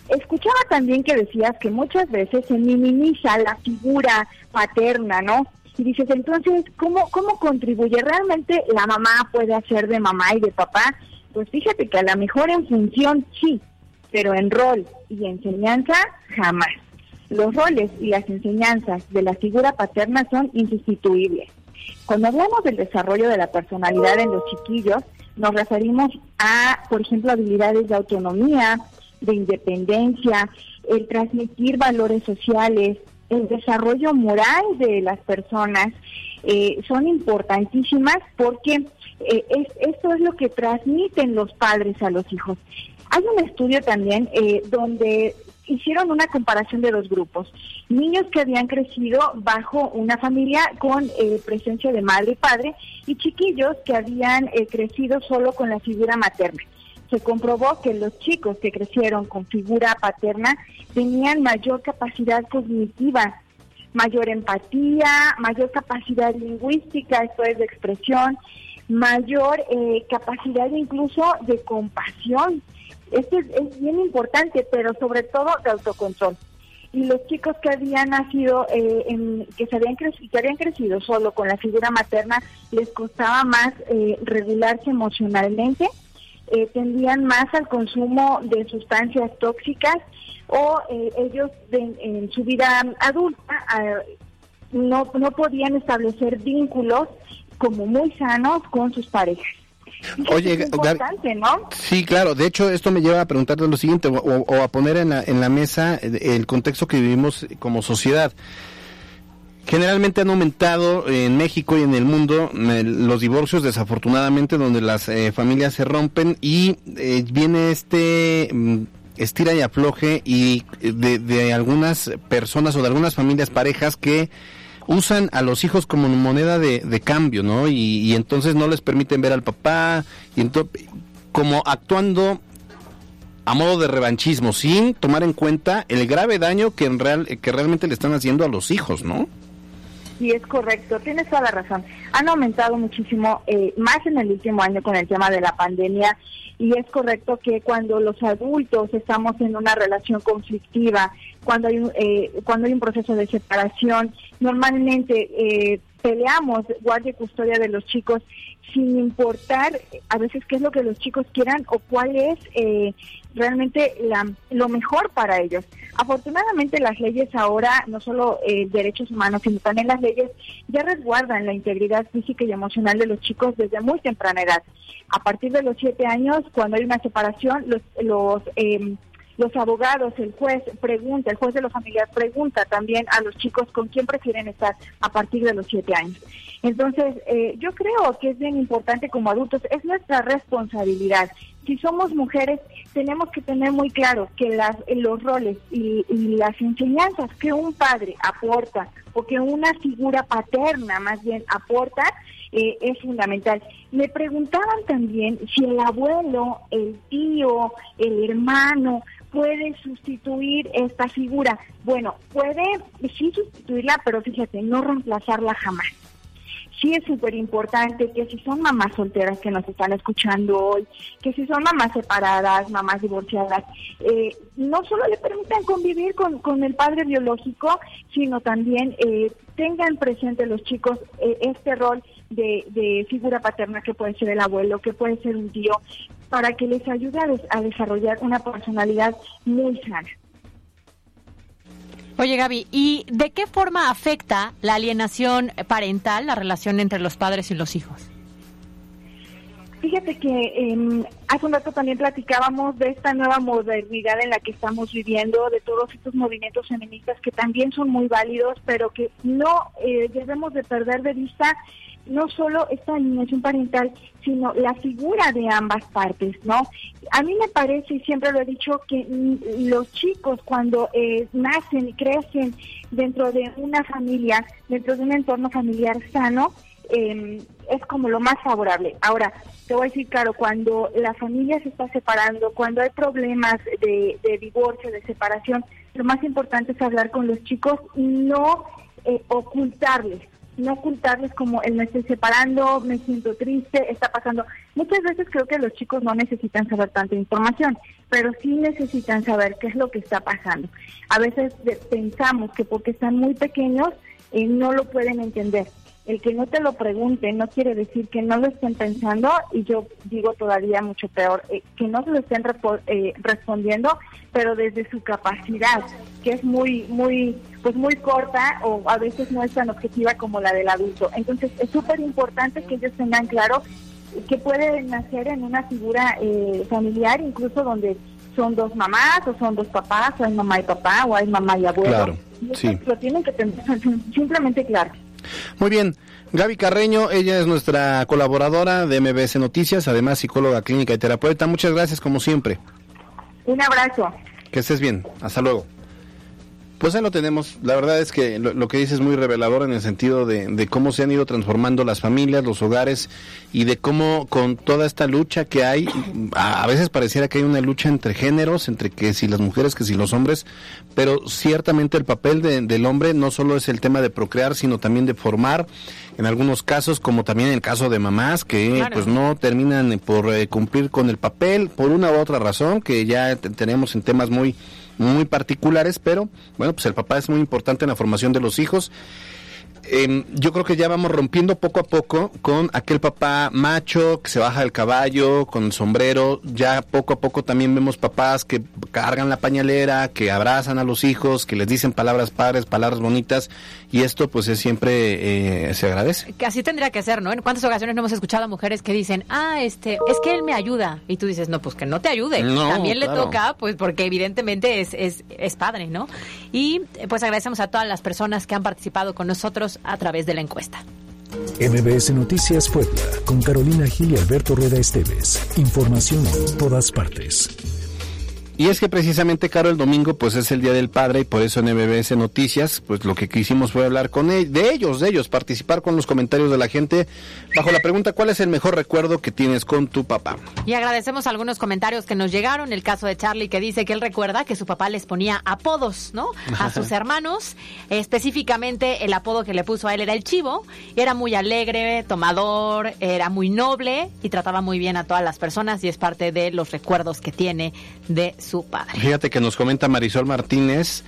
Escuchaba también que decías que muchas veces se minimiza la figura paterna, ¿no? Y dices, entonces, ¿cómo, ¿cómo contribuye? ¿Realmente la mamá puede hacer de mamá y de papá? Pues fíjate que a lo mejor en función sí, pero en rol y enseñanza jamás. Los roles y las enseñanzas de la figura paterna son insustituibles. Cuando hablamos del desarrollo de la personalidad en los chiquillos, nos referimos a, por ejemplo, habilidades de autonomía, de independencia, el transmitir valores sociales, el desarrollo moral de las personas, eh, son importantísimas porque eh, esto es lo que transmiten los padres a los hijos. Hay un estudio también eh, donde hicieron una comparación de dos grupos. Niños que habían crecido bajo una familia con presencia de madre y padre y chiquillos que habían crecido solo con la figura materna se comprobó que los chicos que crecieron con figura paterna tenían mayor capacidad cognitiva, mayor empatía, mayor capacidad lingüística, esto es de expresión, mayor eh, capacidad incluso de compasión. Esto es, bien importante, pero sobre todo de autocontrol. Y los chicos que habían nacido, eh, en, que, se habían crecido, que habían crecido solo con la figura materna, les costaba más eh, regularse emocionalmente, eh, tendían más al consumo de sustancias tóxicas o eh, ellos en su vida adulta no, no podían establecer vínculos como muy sanos con sus parejas. Oye, es importante, ¿no? Sí, claro. De hecho, esto me lleva a preguntarte lo siguiente o, a poner en la, en la mesa el contexto que vivimos como sociedad. Generalmente han aumentado en México y en el mundo eh, los divorcios, desafortunadamente, donde las eh, familias se rompen y eh, viene este mm, estira y afloje y de, algunas personas o de algunas familias, parejas que usan a los hijos como moneda de, cambio, ¿no? Y, entonces no les permiten ver al papá y como actuando a modo de revanchismo, sin tomar en cuenta el grave daño que, en real, que realmente le están haciendo a los hijos, ¿no? Sí, es correcto, tienes toda la razón. Han aumentado muchísimo, eh, más en el último año con el tema de la pandemia, y es correcto que cuando los adultos estamos en una relación conflictiva, cuando hay eh, cuando hay un proceso de separación, normalmente eh, peleamos guardia y custodia de los chicos sin importar a veces qué es lo que los chicos quieran o cuál es eh, realmente la, lo mejor para ellos. Afortunadamente las leyes ahora, no solo eh, derechos humanos, sino también las leyes ya resguardan la integridad física y emocional de los chicos desde muy temprana edad. A partir de los siete años, cuando hay una separación, los, los eh, los abogados, el juez pregunta, el juez de los familiares pregunta también a los chicos con quién prefieren estar a partir de los siete años. Entonces, eh, yo creo que es bien importante como adultos, es nuestra responsabilidad. Si somos mujeres, tenemos que tener muy claro que las, los roles y, las enseñanzas que un padre aporta o que una figura paterna más bien aporta, eh, es fundamental. Me preguntaban también si el abuelo, el tío, el hermano, puede sustituir esta figura? Bueno, puede sí sustituirla, pero fíjate, no reemplazarla jamás. Sí es súper importante que si son mamás solteras que nos están escuchando hoy, que si son mamás separadas, mamás divorciadas, eh, no solo le permitan convivir con, con el padre biológico, sino también eh, tengan presente los chicos eh, este rol de, de, figura paterna que puede ser el abuelo, que puede ser un tío, para que les ayude a, desarrollar una personalidad muy sana. Oye Gaby, ¿y de qué forma afecta la alienación parental, la relación entre los padres y los hijos? Fíjate que eh, hace un rato también platicábamos de esta nueva modernidad en la que estamos viviendo, de todos estos movimientos feministas que también son muy válidos, pero que no eh, debemos de perder de vista no solo esta alineación parental, sino la figura de ambas partes, ¿no? A mí me parece, y siempre lo he dicho, que los chicos cuando eh, nacen y crecen dentro de una familia, dentro de un entorno familiar sano, eh, es como lo más favorable. Ahora, te voy a decir, claro, cuando la familia se está separando, cuando hay problemas de, divorcio, de separación, lo más importante es hablar con los chicos y no eh, ocultarles no ocultarles como el me estoy separando, me siento triste, está pasando. Muchas veces creo que los chicos no necesitan saber tanta información, pero sí necesitan saber qué es lo que está pasando. A veces pensamos que porque están muy pequeños eh, no lo pueden entender. El que no te lo pregunte no quiere decir que no lo estén pensando y yo digo todavía mucho peor, eh, que no se lo estén eh, respondiendo, pero desde su capacidad, que es muy, muy, pues muy corta o a veces no es tan objetiva como la del adulto. Entonces es súper importante que ellos tengan claro que pueden nacer en una figura eh, familiar, incluso donde son dos mamás o son dos papás, o hay mamá y papá, o hay mamá y abuelo. Claro, sí. Lo tienen que tener simplemente claro. Muy bien. Gaby Carreño, ella es nuestra colaboradora de MBS Noticias, además psicóloga clínica y terapeuta. Muchas gracias, como siempre. Un abrazo. Que estés bien. Hasta luego. Pues ahí lo tenemos. La verdad es que lo, que dice es muy revelador en el sentido de, cómo se han ido transformando las familias, los hogares y de cómo con toda esta lucha que hay, a, veces pareciera que hay una lucha entre géneros, entre que si las mujeres, que si los hombres, pero ciertamente el papel del hombre no solo es el tema de procrear, sino también de formar, en algunos casos, como también en el caso de mamás, que pues no terminan por eh, cumplir con el papel por una u otra razón, que ya tenemos en temas muy muy particulares, pero bueno, pues el papá es muy importante en la formación de los hijos Em, yo creo que ya vamos rompiendo poco a poco con aquel papá macho que se baja del caballo con el sombrero. Ya poco a poco también vemos papás que cargan la pañalera, que abrazan a los hijos, que les dicen palabras padres, palabras bonitas. Y esto pues es siempre eh, se agradece. Que así tendría que ser, ¿no? En cuántas ocasiones no hemos escuchado a mujeres que dicen, ah, este, es que él me ayuda. Y tú dices, no, pues que no te ayude. también le toca, pues porque evidentemente es, es, es padre, ¿no? Y pues agradecemos a todas las personas que han participado con nosotros a través de la encuesta. MBS Noticias Puebla, con Carolina Gil y Alberto Rueda Esteves. Información en todas partes. Y es que precisamente, Caro, el domingo pues es el Día del Padre y por eso en MBS Noticias pues lo que quisimos fue hablar con él, de ellos, de ellos, participar con los comentarios de la gente bajo la pregunta ¿cuál es el mejor recuerdo que tienes con tu papá? Y agradecemos algunos comentarios que nos llegaron, el caso de Charlie que dice que él recuerda que su papá les ponía apodos, ¿no? A sus hermanos, específicamente el apodo que le puso a él era el chivo, era muy alegre, tomador, era muy noble y trataba muy bien a todas las personas y es parte de los recuerdos que tiene de su padre. Fíjate que nos comenta Marisol Martínez.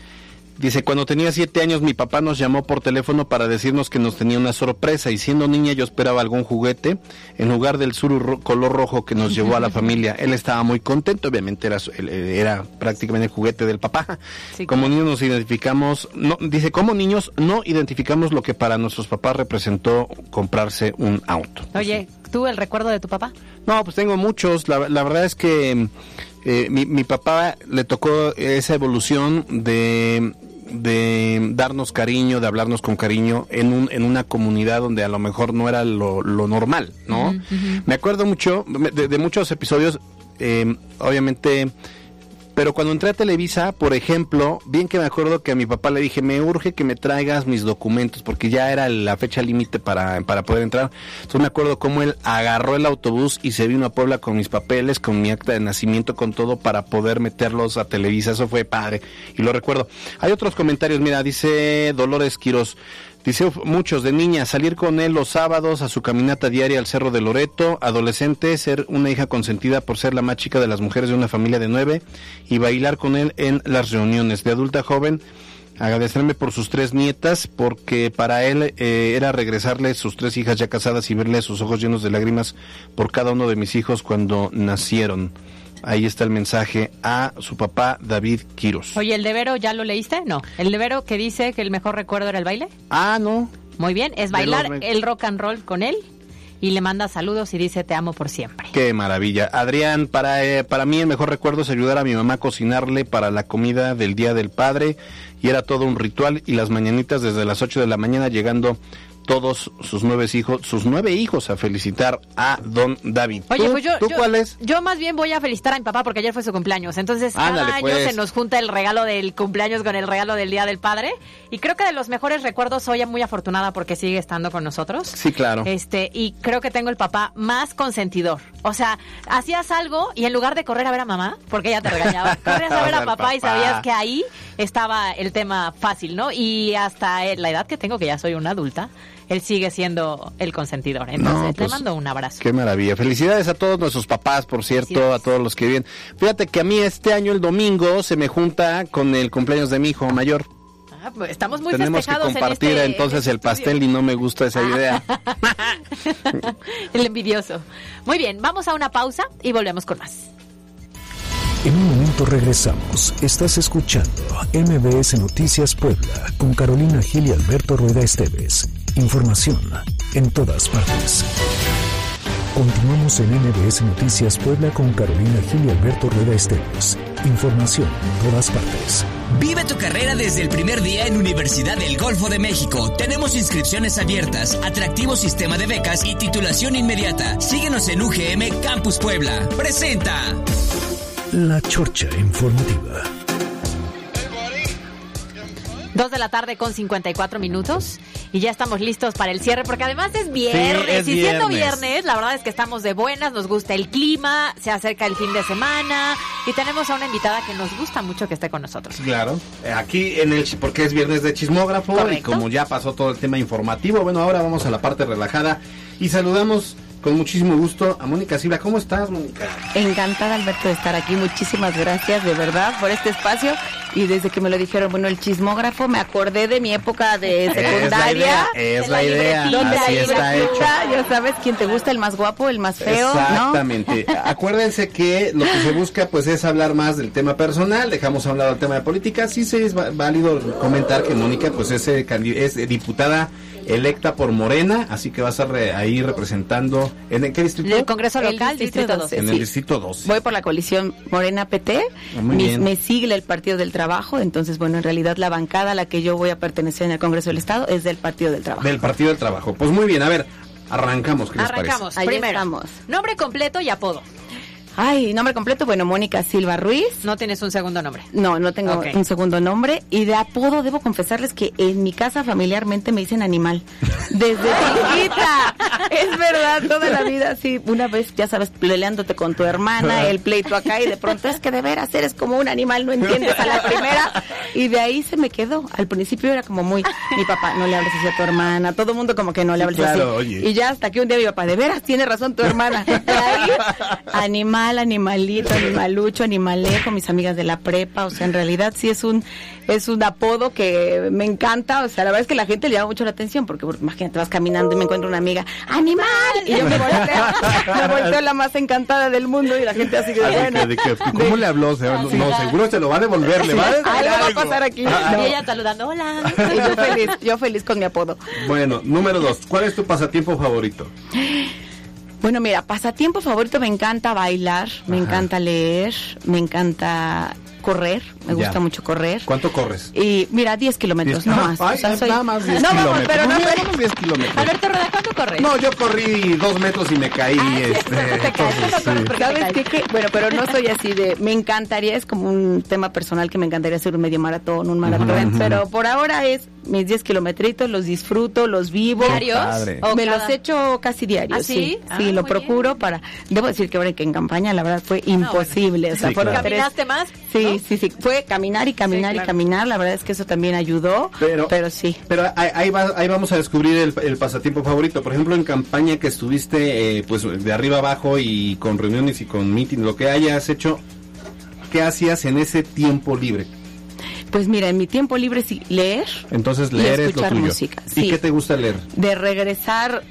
Dice, cuando tenía siete años mi papá nos llamó por teléfono para decirnos que nos tenía una sorpresa y siendo niña yo esperaba algún juguete en lugar del suru color rojo que nos llevó a la familia. Él estaba muy contento, obviamente era, era prácticamente el juguete del papá. como niños nos identificamos, no, dice, como niños no identificamos lo que para nuestros papás representó comprarse un auto. Oye, ¿tú el recuerdo de tu papá? No, pues tengo muchos. La, la verdad es que eh, mi, mi papá le tocó esa evolución de de darnos cariño, de hablarnos con cariño en, un, en una comunidad donde a lo mejor no era lo, lo normal, ¿no? Me acuerdo mucho de, de muchos episodios, eh, obviamente pero cuando entré a Televisa, por ejemplo, bien que me acuerdo que a mi papá le dije, me urge que me traigas mis documentos, porque ya era la fecha límite para, para poder entrar. Entonces me acuerdo cómo él agarró el autobús y se vino a Puebla con mis papeles, con mi acta de nacimiento, con todo, para poder meterlos a Televisa. Eso fue padre. Y lo recuerdo. Hay otros comentarios, mira, dice Dolores Quiroz. Dice muchos de niña, salir con él los sábados a su caminata diaria al Cerro de Loreto, adolescente, ser una hija consentida por ser la más chica de las mujeres de una familia de nueve y bailar con él en las reuniones. De adulta joven, agradecerme por sus tres nietas, porque para él eh, era regresarle sus tres hijas ya casadas y verle sus ojos llenos de lágrimas por cada uno de mis hijos cuando nacieron. Ahí está el mensaje a su papá David Quiros. Oye, ¿el de Vero ya lo leíste? No. ¿El de Vero que dice que el mejor recuerdo era el baile? Ah, no. Muy bien, es bailar el rock and roll con él y le manda saludos y dice te amo por siempre. Qué maravilla. Adrián, para, eh, para mí el mejor recuerdo es ayudar a mi mamá a cocinarle para la comida del Día del Padre y era todo un ritual y las mañanitas desde las 8 de la mañana llegando todos sus nueve hijos, sus nueve hijos a felicitar a don David. Oye, ¿Tú, pues yo, ¿tú yo- cuál es? Yo más bien voy a felicitar a mi papá porque ayer fue su cumpleaños. Entonces, Ándale, cada año pues. se nos junta el regalo del cumpleaños con el regalo del Día del Padre. Y creo que de los mejores recuerdos soy muy afortunada porque sigue estando con nosotros. Sí, claro. Este, y creo que tengo el papá más consentidor. O sea, hacías algo y en lugar de correr a ver a mamá, porque ella te regañaba, corrías a ver a papá, y sabías que ahí estaba el tema fácil, ¿no? Y hasta eh, la edad que tengo, que ya soy una adulta, él sigue siendo el consentidor. Entonces, No, le pues, mando un abrazo. Qué maravilla. Felicidades a todos nuestros papás, por cierto, a todos los que viven. Fíjate que a mí este año, el domingo, se me junta con el cumpleaños de mi hijo mayor. Ah, pues, estamos muy Tenemos que compartir en este, entonces el pastel y no me gusta esa idea. el envidioso. Muy bien, vamos a una pausa y volvemos con más. En un momento regresamos. Estás escuchando MBS Noticias Puebla con Carolina Gil y Alberto Rueda Esteves. Información en todas partes. Continuamos en MBS Noticias Puebla con Carolina Gil y Alberto Rueda Esteves. Información en todas partes. Vive tu carrera desde el primer día en Universidad del Golfo de México. Tenemos inscripciones abiertas, atractivo sistema de becas y titulación inmediata. Síguenos en UGM Campus Puebla. Presenta. La Chorcha Informativa. Dos de la tarde con 54 minutos y ya estamos listos para el cierre porque además es viernes Sí, es y siendo viernes. viernes la verdad es que estamos de buenas, nos gusta el clima, se acerca el fin de semana y tenemos a una invitada que nos gusta mucho que esté con nosotros. Claro. Eh, Aquí en el porque es viernes de chismógrafo y como ya pasó todo el tema informativo, bueno, ahora vamos a la parte relajada y saludamos con muchísimo gusto a Mónica Silva. ¿Cómo estás, Mónica? Encantada, Alberto, de estar aquí. Muchísimas gracias, de verdad, por este espacio. Y desde que me lo dijeron, bueno, el chismógrafo, me acordé de mi época de secundaria. idea, es la idea, así la está libretita, Ya sabes, quién te gusta, el más guapo, el más feo, ¿no? Exactamente. Acuérdense que lo que se busca pues es hablar más del tema personal, dejamos a un lado el tema de política. Sí se es válido comentar que Mónica pues es, eh, es eh, diputada electa por Morena, así que va a estar re- ahí representando en el- qué distrito? El Congreso El local, Distrito Distrito 12, 12. en sí. el distrito 2. Voy por la coalición Morena PT, Ah, bien. me sigue el Partido del Trabajo, entonces, bueno, en realidad la bancada a la que yo voy a pertenecer en el Congreso del Estado es del Partido del Trabajo. Del Partido del Trabajo. Pues muy bien, a ver, arrancamos, ¿qué les Arrancamos. Ahí Primero, estamos. nombre completo y apodo. Ay, nombre completo, bueno, Mónica Silva Ruiz. No tienes un segundo nombre. No, no tengo un segundo nombre. Y de apodo debo confesarles que en mi casa familiarmente me dicen animal. Desde chiquita. es verdad, toda la vida así. Una vez, ya sabes, peleándote con tu hermana, el pleito acá y de pronto es que de veras eres como un animal, no entiendes a la primera. Y de ahí se me quedó. Al principio era como muy, mi papá, no le hables así a tu hermana. Todo el mundo como que no le Sí, hables claro, así. oye. Y ya hasta que un día mi papá, de veras, tiene razón tu hermana. De ahí, animal, animalito, animalucho, animalejo, mis amigas de la prepa, o sea, en realidad sí es un es un apodo que me encanta, o sea, la verdad es que la gente le llama mucho la atención, porque bueno, imagínate, vas caminando y me encuentro una amiga, ¡animal! Y yo me volteo, me volteo la más encantada del mundo y la gente así que, bueno, de que, ¿Cómo le habló? O sea, no, no, seguro se lo va a devolver, le va a algo va a pasar aquí. Ah, No. Y ella saludando, hola. Y yo feliz, yo feliz con mi apodo. Bueno, número dos. ¿Cuál es tu pasatiempo favorito? Bueno, mira, pasatiempo favorito me encanta bailar, me encanta leer, me encanta correr, me Ya. gusta mucho correr. ¿Cuánto corres? Y mira, 10 kilómetros, no más. Ay, O sea, soy- nada más 10 no, vamos, pero no, pero- unos 10 kilómetros. Alberto Rueda, ¿cuánto corres? No, yo corrí dos metros y me caí. este, entonces, sí. ¿Sabes qué? qué? Bueno, pero no soy así de... Me encantaría, es como un tema personal que me encantaría hacer un medio maratón, un maratón, Ujú. pero por ahora es mis 10 kilometritos, los disfruto, los vivo. ¿Diarios? padre. ¿O Me cada- los echo casi diarios, ¿Ah, sí. sí? Sí, Ah, lo procuro para... Debo decir que ahora que en campaña la verdad fue imposible. o sea, Sí, fueron claro. tres- ¿Caminaste más? Sí, sí, sí. Fue caminar y caminar Sí, y claro. caminar. La verdad es que eso también ayudó. Pero- Pero, sí. Pero ahí, ahí va- ahí vamos a descubrir el, el pasatiempo favorito. Por ejemplo, en campaña que estuviste eh, pues de arriba abajo y con reuniones y con meetings, lo que hayas hecho, ¿qué hacías en ese tiempo libre? Pues mira, en mi tiempo libre sí, leer, Entonces Y leer es lo escuchar tuyo. música, ¿Y sí. qué te gusta leer? de regresar.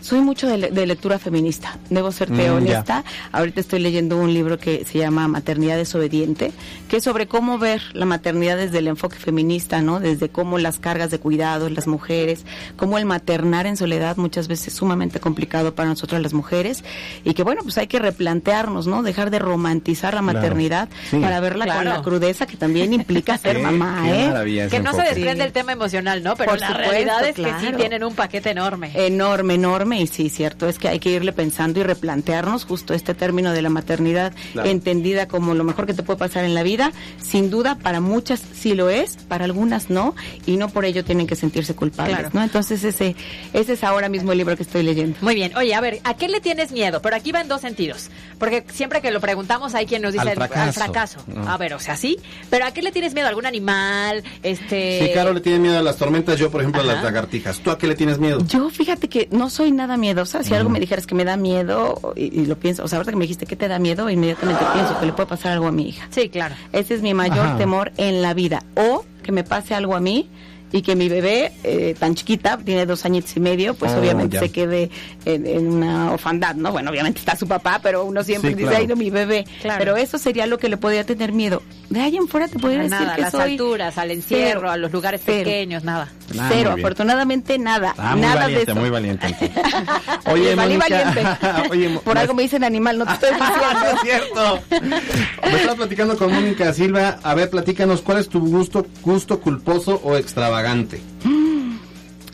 Soy mucho de, le- de lectura feminista, debo serte Mm, honesta. Ahorita estoy leyendo un libro que se llama Maternidad desobediente, que es sobre cómo ver la maternidad desde el enfoque feminista, ¿no? Desde cómo las cargas de cuidados, las mujeres, cómo el maternar en soledad muchas veces es sumamente complicado para nosotras las mujeres y que bueno, pues hay que replantearnos, ¿no? Dejar de romantizar la Claro. maternidad Sí. para verla con la crudeza que también implica ser mamá, ¿eh? Que no se desprende Sí. el tema emocional, ¿no? Pero Por la supuesto, realidad es que sí tienen un paquete enorme. Enorme, enorme, y sí, cierto, es que hay que irle pensando y replantearnos justo este término de la maternidad Claro. entendida como lo mejor que te puede pasar en la vida. Sin duda, para muchas sí lo es, para algunas no, y no por ello tienen que sentirse culpables, Claro. ¿no? Entonces ese, ese es ahora mismo el libro que estoy leyendo. Muy bien. Oye, a ver, ¿a qué le tienes miedo? Pero aquí va en dos sentidos. Porque siempre que lo preguntamos hay quien nos dice Al fracaso. fracaso. No. A ver, o sea, sí. Pero ¿a qué le tienes miedo? ¿Algún animal? Este... Sí, Caro le tiene miedo a las tormentas, yo por ejemplo a las lagartijas. ¿Tú a qué le tienes miedo? Yo fíjate que no soy nada miedosa. Si algo me dijeras que me da miedo y, y lo pienso, o sea, ahorita que me dijiste que te da miedo, inmediatamente pienso que le puede pasar algo a mi hija. Sí, claro. Ese es mi mayor Ajá. temor en la vida. O que me pase algo a mí y que mi bebé, eh, tan chiquita, tiene dos añitos y medio, pues Oh, obviamente ya. se quede en, en una orfandad, ¿no? Bueno, obviamente está su papá, pero uno siempre Sí, dice, claro. ay, no, mi bebé. Claro. Pero eso sería lo que le podría tener miedo. De ahí en fuera te podría decir nada, a que las soy alturas, al encierro, a los lugares pequeños, nada. Ah, Cero, afortunadamente nada. Ah, muy nada valiente, de eso. muy valiente. Oye, Valí valiente. oye, Por algo me dicen animal, no te estoy diciendo. es cierto. Me estaba platicando con Mónica Silva. A ver, platícanos, ¿cuál es tu gusto, gusto culposo o extravagante?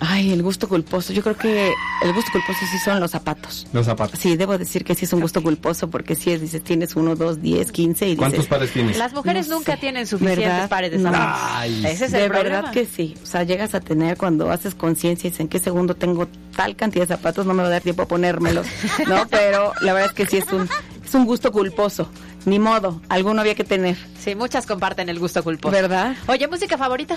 Ay, el gusto culposo. Yo creo que el gusto culposo sí son los zapatos. Los zapatos. Sí, debo decir que sí es un gusto culposo porque sí es, dices, tienes uno, dos, diez, quince y dices... ¿Cuántos pares tienes? Las mujeres No nunca sé, tienen suficientes ¿verdad? pares de No. zapatos. Ay, Ese es de el verdad problema. que sí. O sea, llegas a tener cuando haces conciencia y dices, en qué segundo tengo tal cantidad de zapatos, no me va a dar tiempo a ponérmelos, ¿no? Pero la verdad es que sí es un, es un gusto culposo. Ni modo, alguno había que tener. Sí, muchas comparten el gusto culposo. ¿Verdad? Oye, ¿música favorita?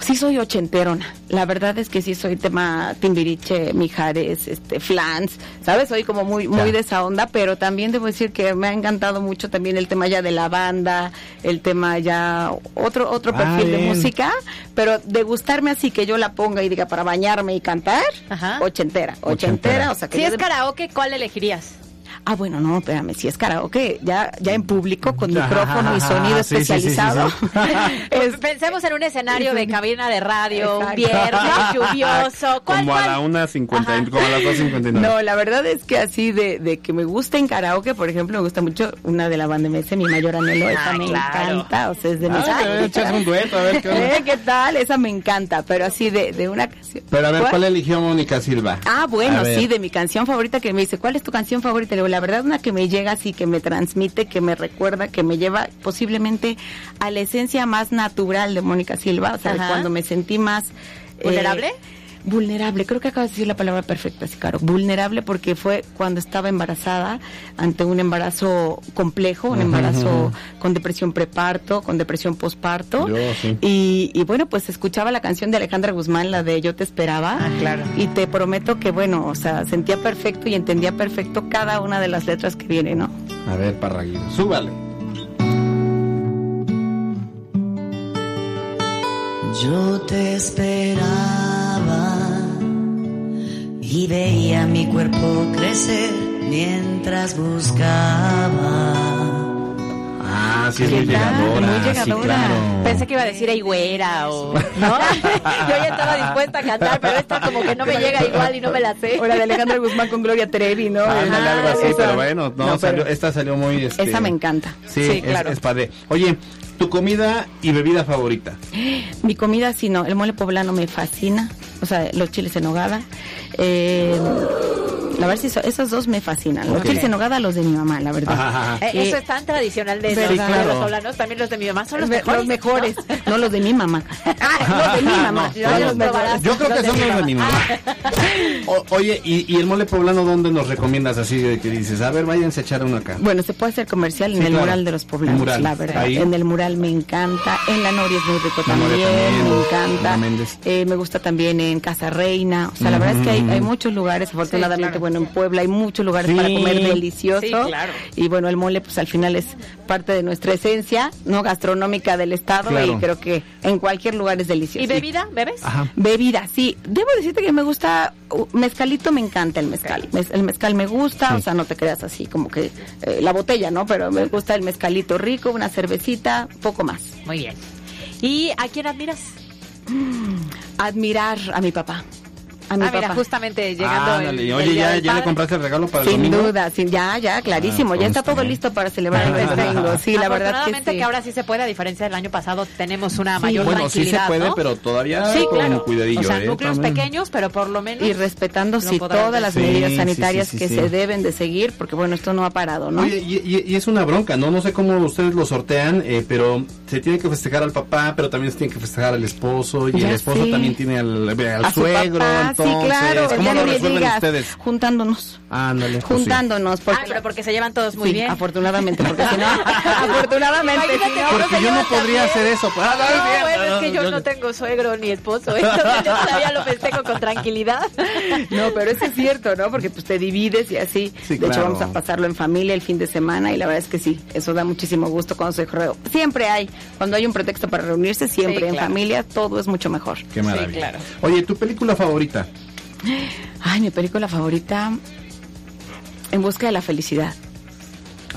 Sí soy ochenterona. La verdad es que sí soy tema Timbiriche, Mijares, este, Flans, ¿sabes? Soy como muy muy Ya. de esa onda, pero también debo decir que me ha encantado mucho también el tema ya de la banda, el tema ya otro otro Ah, perfil de música, pero de gustarme así que yo la ponga y diga para bañarme y cantar, Ajá. ochentera, ochentera, Ochentera. o sea que Si es de- karaoke, ¿cuál elegirías? Ah, bueno, no, espérame, si es karaoke, ya ya en público con micrófono y sonido sí, sí, sí, sí, especializado. sí. Es- Pensemos en un escenario de cabina de radio, un viernes lluvioso. ¿Cuál, como a la 1.50, como a las 2.59. No, la verdad es que así de, de que me gusta en karaoke, por ejemplo, me gusta mucho una de la banda MS, mi mayor anhelo, esa Ah, me claro. encanta, o sea, es de mis... Ah, Ay, echas un dueto, a ver qué onda. ¿Qué tal? Esa me encanta, pero así de, de una canción. Pero a ver, ¿cuál eligió Mónica Silva? Ah, bueno, sí, de mi canción favorita que me dice, ¿cuál es tu canción favorita? Le digo, la verdad una que me llega así, que me transmite, que me recuerda, que me lleva posiblemente a la esencia más natural de Mónica Silva, o sea, Ajá. cuando me sentí más... eh, ¿Vulnerable? creo que acabas de decir la palabra perfecta, sí, Caro. Vulnerable porque fue cuando estaba embarazada, ante un embarazo complejo, un embarazo con depresión preparto, con depresión posparto. Yo, sí. Y, y bueno, pues escuchaba la canción de Alejandra Guzmán, la de Yo te esperaba. Ah, claro. Y te prometo que, bueno, o sea, sentía perfecto y entendía perfecto cada una de las letras que viene, ¿no? A ver, Parraguito, súbale. Yo te esperaba y veía mi cuerpo crecer mientras buscaba. Ah, sí, es ¿Qué muy llegadora. Muy sí, llegadora. claro. Pensé que iba a decir ay güera o no. Yo ya estaba dispuesta a cantar, pero esta como que no me llega igual y no me la sé. O la de Alejandra Guzmán con Gloria Trevi, ¿no? Algo así, esa- pero bueno, no, No, pero- salió- esta salió muy... Este, Esa me encanta. Sí, Sí, es- claro. es, padre. Oye, tu comida y bebida favorita. Mi comida, sí, no, el mole poblano me fascina, o sea, los chiles en nogada. Eh, la verdad, so- esos dos me fascinan. Los chiles en nogada, los de mi mamá, la verdad. Ajá. Eh, Eh, eso es tan tradicional de, Sí, de los poblanos, también los de mi mamá son los Los mejores. no los de mi mamá. Ah, los de mi mamá. No, Los no, los. Yo creo que son los de mi mamá. O- oye, ¿y, y el mole poblano dónde nos recomiendas así de que dices? A ver, váyanse a echar uno acá. Bueno, se puede hacer comercial en Sí, el claro. mural de los poblanos, Mural. la verdad. Ahí. En el mural me encanta, en la Noria es muy rico también, también, me encanta. Eh, me gusta también en Casa Reina, o sea, la verdad es que hay, muchos lugares, afortunadamente, bueno, en Puebla hay muchos lugares para comer delicioso. Sí, claro. Y bueno, el mole pues al final es parte de nuestra esencia, no gastronómica del estado Claro. y creo que en cualquier lugar es delicioso. ¿Y bebida? ¿Bebes? Ajá. Bebida, sí. Debo decirte que me gusta, uh, mezcalito me encanta el mezcal. Mez- El mezcal me gusta, Sí. o sea, no te creas así como que eh, la botella, ¿no? Pero me gusta el mezcalito rico, una cervecita, poco más. Muy bien. ¿Y a quién admiras? Admirar a mi papá. A mi ah, mira, papá. justamente llegando el, Ándale, el oye, Día ya, ya le compraste el regalo para el Sin domingo. duda, sin, ya, ya, clarísimo. Ah, ya está consta, todo listo para celebrar el domingo. Sí, la verdad que sí. que ahora sí se puede, a diferencia del año pasado, tenemos una Sí. mayor Bueno, sí se tranquilidad, puede, ¿no? pero todavía Sí, con claro. cuidadillo, o sea, ¿eh? núcleos También. pequeños, pero por lo menos... Y respetando, sí, todas las medidas sí, sanitarias sí, sí, que sí. se deben de seguir, porque bueno, esto no ha parado, ¿no? Oye, y, y- y es una bronca, ¿no? No sé cómo ustedes lo sortean, eh, pero se tiene que festejar al papá, pero también se tiene que festejar al esposo, y Ya el esposo también tiene al, al suegro, papá, entonces, sí, claro, ¿cómo ya lo resuelven digas, ustedes? juntándonos, Ándale, pues sí. juntándonos, porque, Ah, pero porque se llevan todos muy sí, bien. afortunadamente, porque si no, afortunadamente, Imagínate si no, que Porque yo no podría hacer eso. pues, ah, No, bien, bueno, es no, que yo yo- no tengo suegro ni esposo, entonces yo todavía lo festejo con tranquilidad. No, pero eso es cierto, ¿no? Porque pues te divides y así. Sí, de hecho, vamos a pasarlo en familia el fin de semana y la verdad es que sí, eso da muchísimo gusto cuando se juega. Siempre hay, cuando hay un pretexto para reunirse, siempre Sí, en familia todo es mucho mejor. Qué maravilla. Sí, claro. Oye, ¿tu película favorita? Ay, mi película favorita, En busca de la felicidad.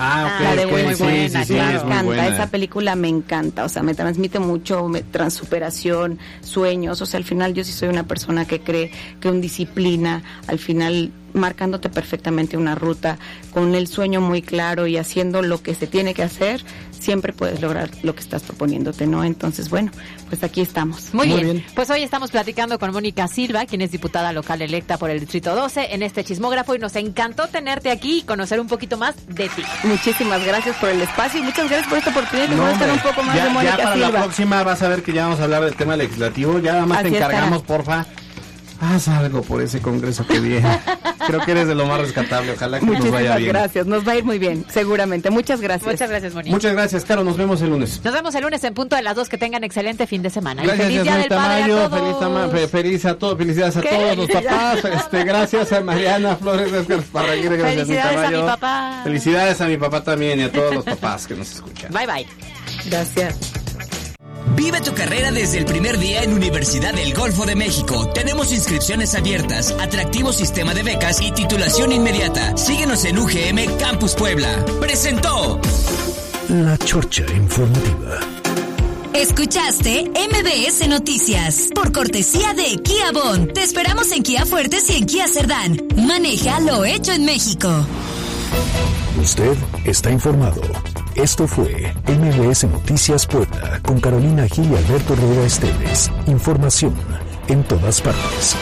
Ah, ok, la de ok, Will sí, Smith, sí, sí, me es muy encanta, buena. esa película me encanta, o sea, me transmite mucho me, transuperación, sueños, o sea, al final yo sí soy una persona que cree que un disciplina, al final marcándote perfectamente una ruta, con el sueño muy claro y haciendo lo que se tiene que hacer, siempre puedes lograr lo que estás proponiéndote, ¿no? Entonces, bueno, pues aquí estamos. Muy, bien. Pues hoy estamos platicando con Mónica Silva, quien es diputada local electa por el Distrito 12 en este chismógrafo y nos encantó tenerte aquí y conocer un poquito más de ti. Muchísimas gracias por el espacio y muchas gracias por esta oportunidad de No, conocer un poco más ya, de Mónica ya para la Silva. próxima vas a ver que ya vamos a hablar del tema legislativo. Ya nada más Así te estará. encargamos, porfa. Haz algo por ese congreso que viene. Creo que eres de lo más rescatable. Ojalá que nos vaya Muchísimas bien. gracias, nos va a ir muy bien, seguramente. Muchas gracias. Muchas gracias, Mónica. Muchas gracias, Caro. Nos vemos el lunes. Nos vemos el lunes en punto de las dos. Que tengan excelente fin de semana. Gracias, feliz Día del Padre Mayo, a todos. feliz, tama- fe- feliz a todos, felicidades a ¿Qué? todos los papás, este, gracias a Mariana Flores Edgar Parraguirre, gracias Felicidades a mi Mayo. papá. Felicidades a mi papá también y a todos los papás que nos escuchan. Bye, bye. Gracias. Vive tu carrera desde el primer día en Universidad del Golfo de México. Tenemos inscripciones abiertas, atractivo sistema de becas y titulación inmediata. Síguenos en UGM Campus Puebla. Presentó. La Chorcha Informativa. Escuchaste MBS Noticias por cortesía de Kia Bon. Te esperamos en Kia Fuertes y en Kia Cerdán. Maneja lo hecho en México. Usted está informado. Esto fue MBS Noticias Puebla con Carolina Gil y Alberto Rueda Esteves. Información en todas partes.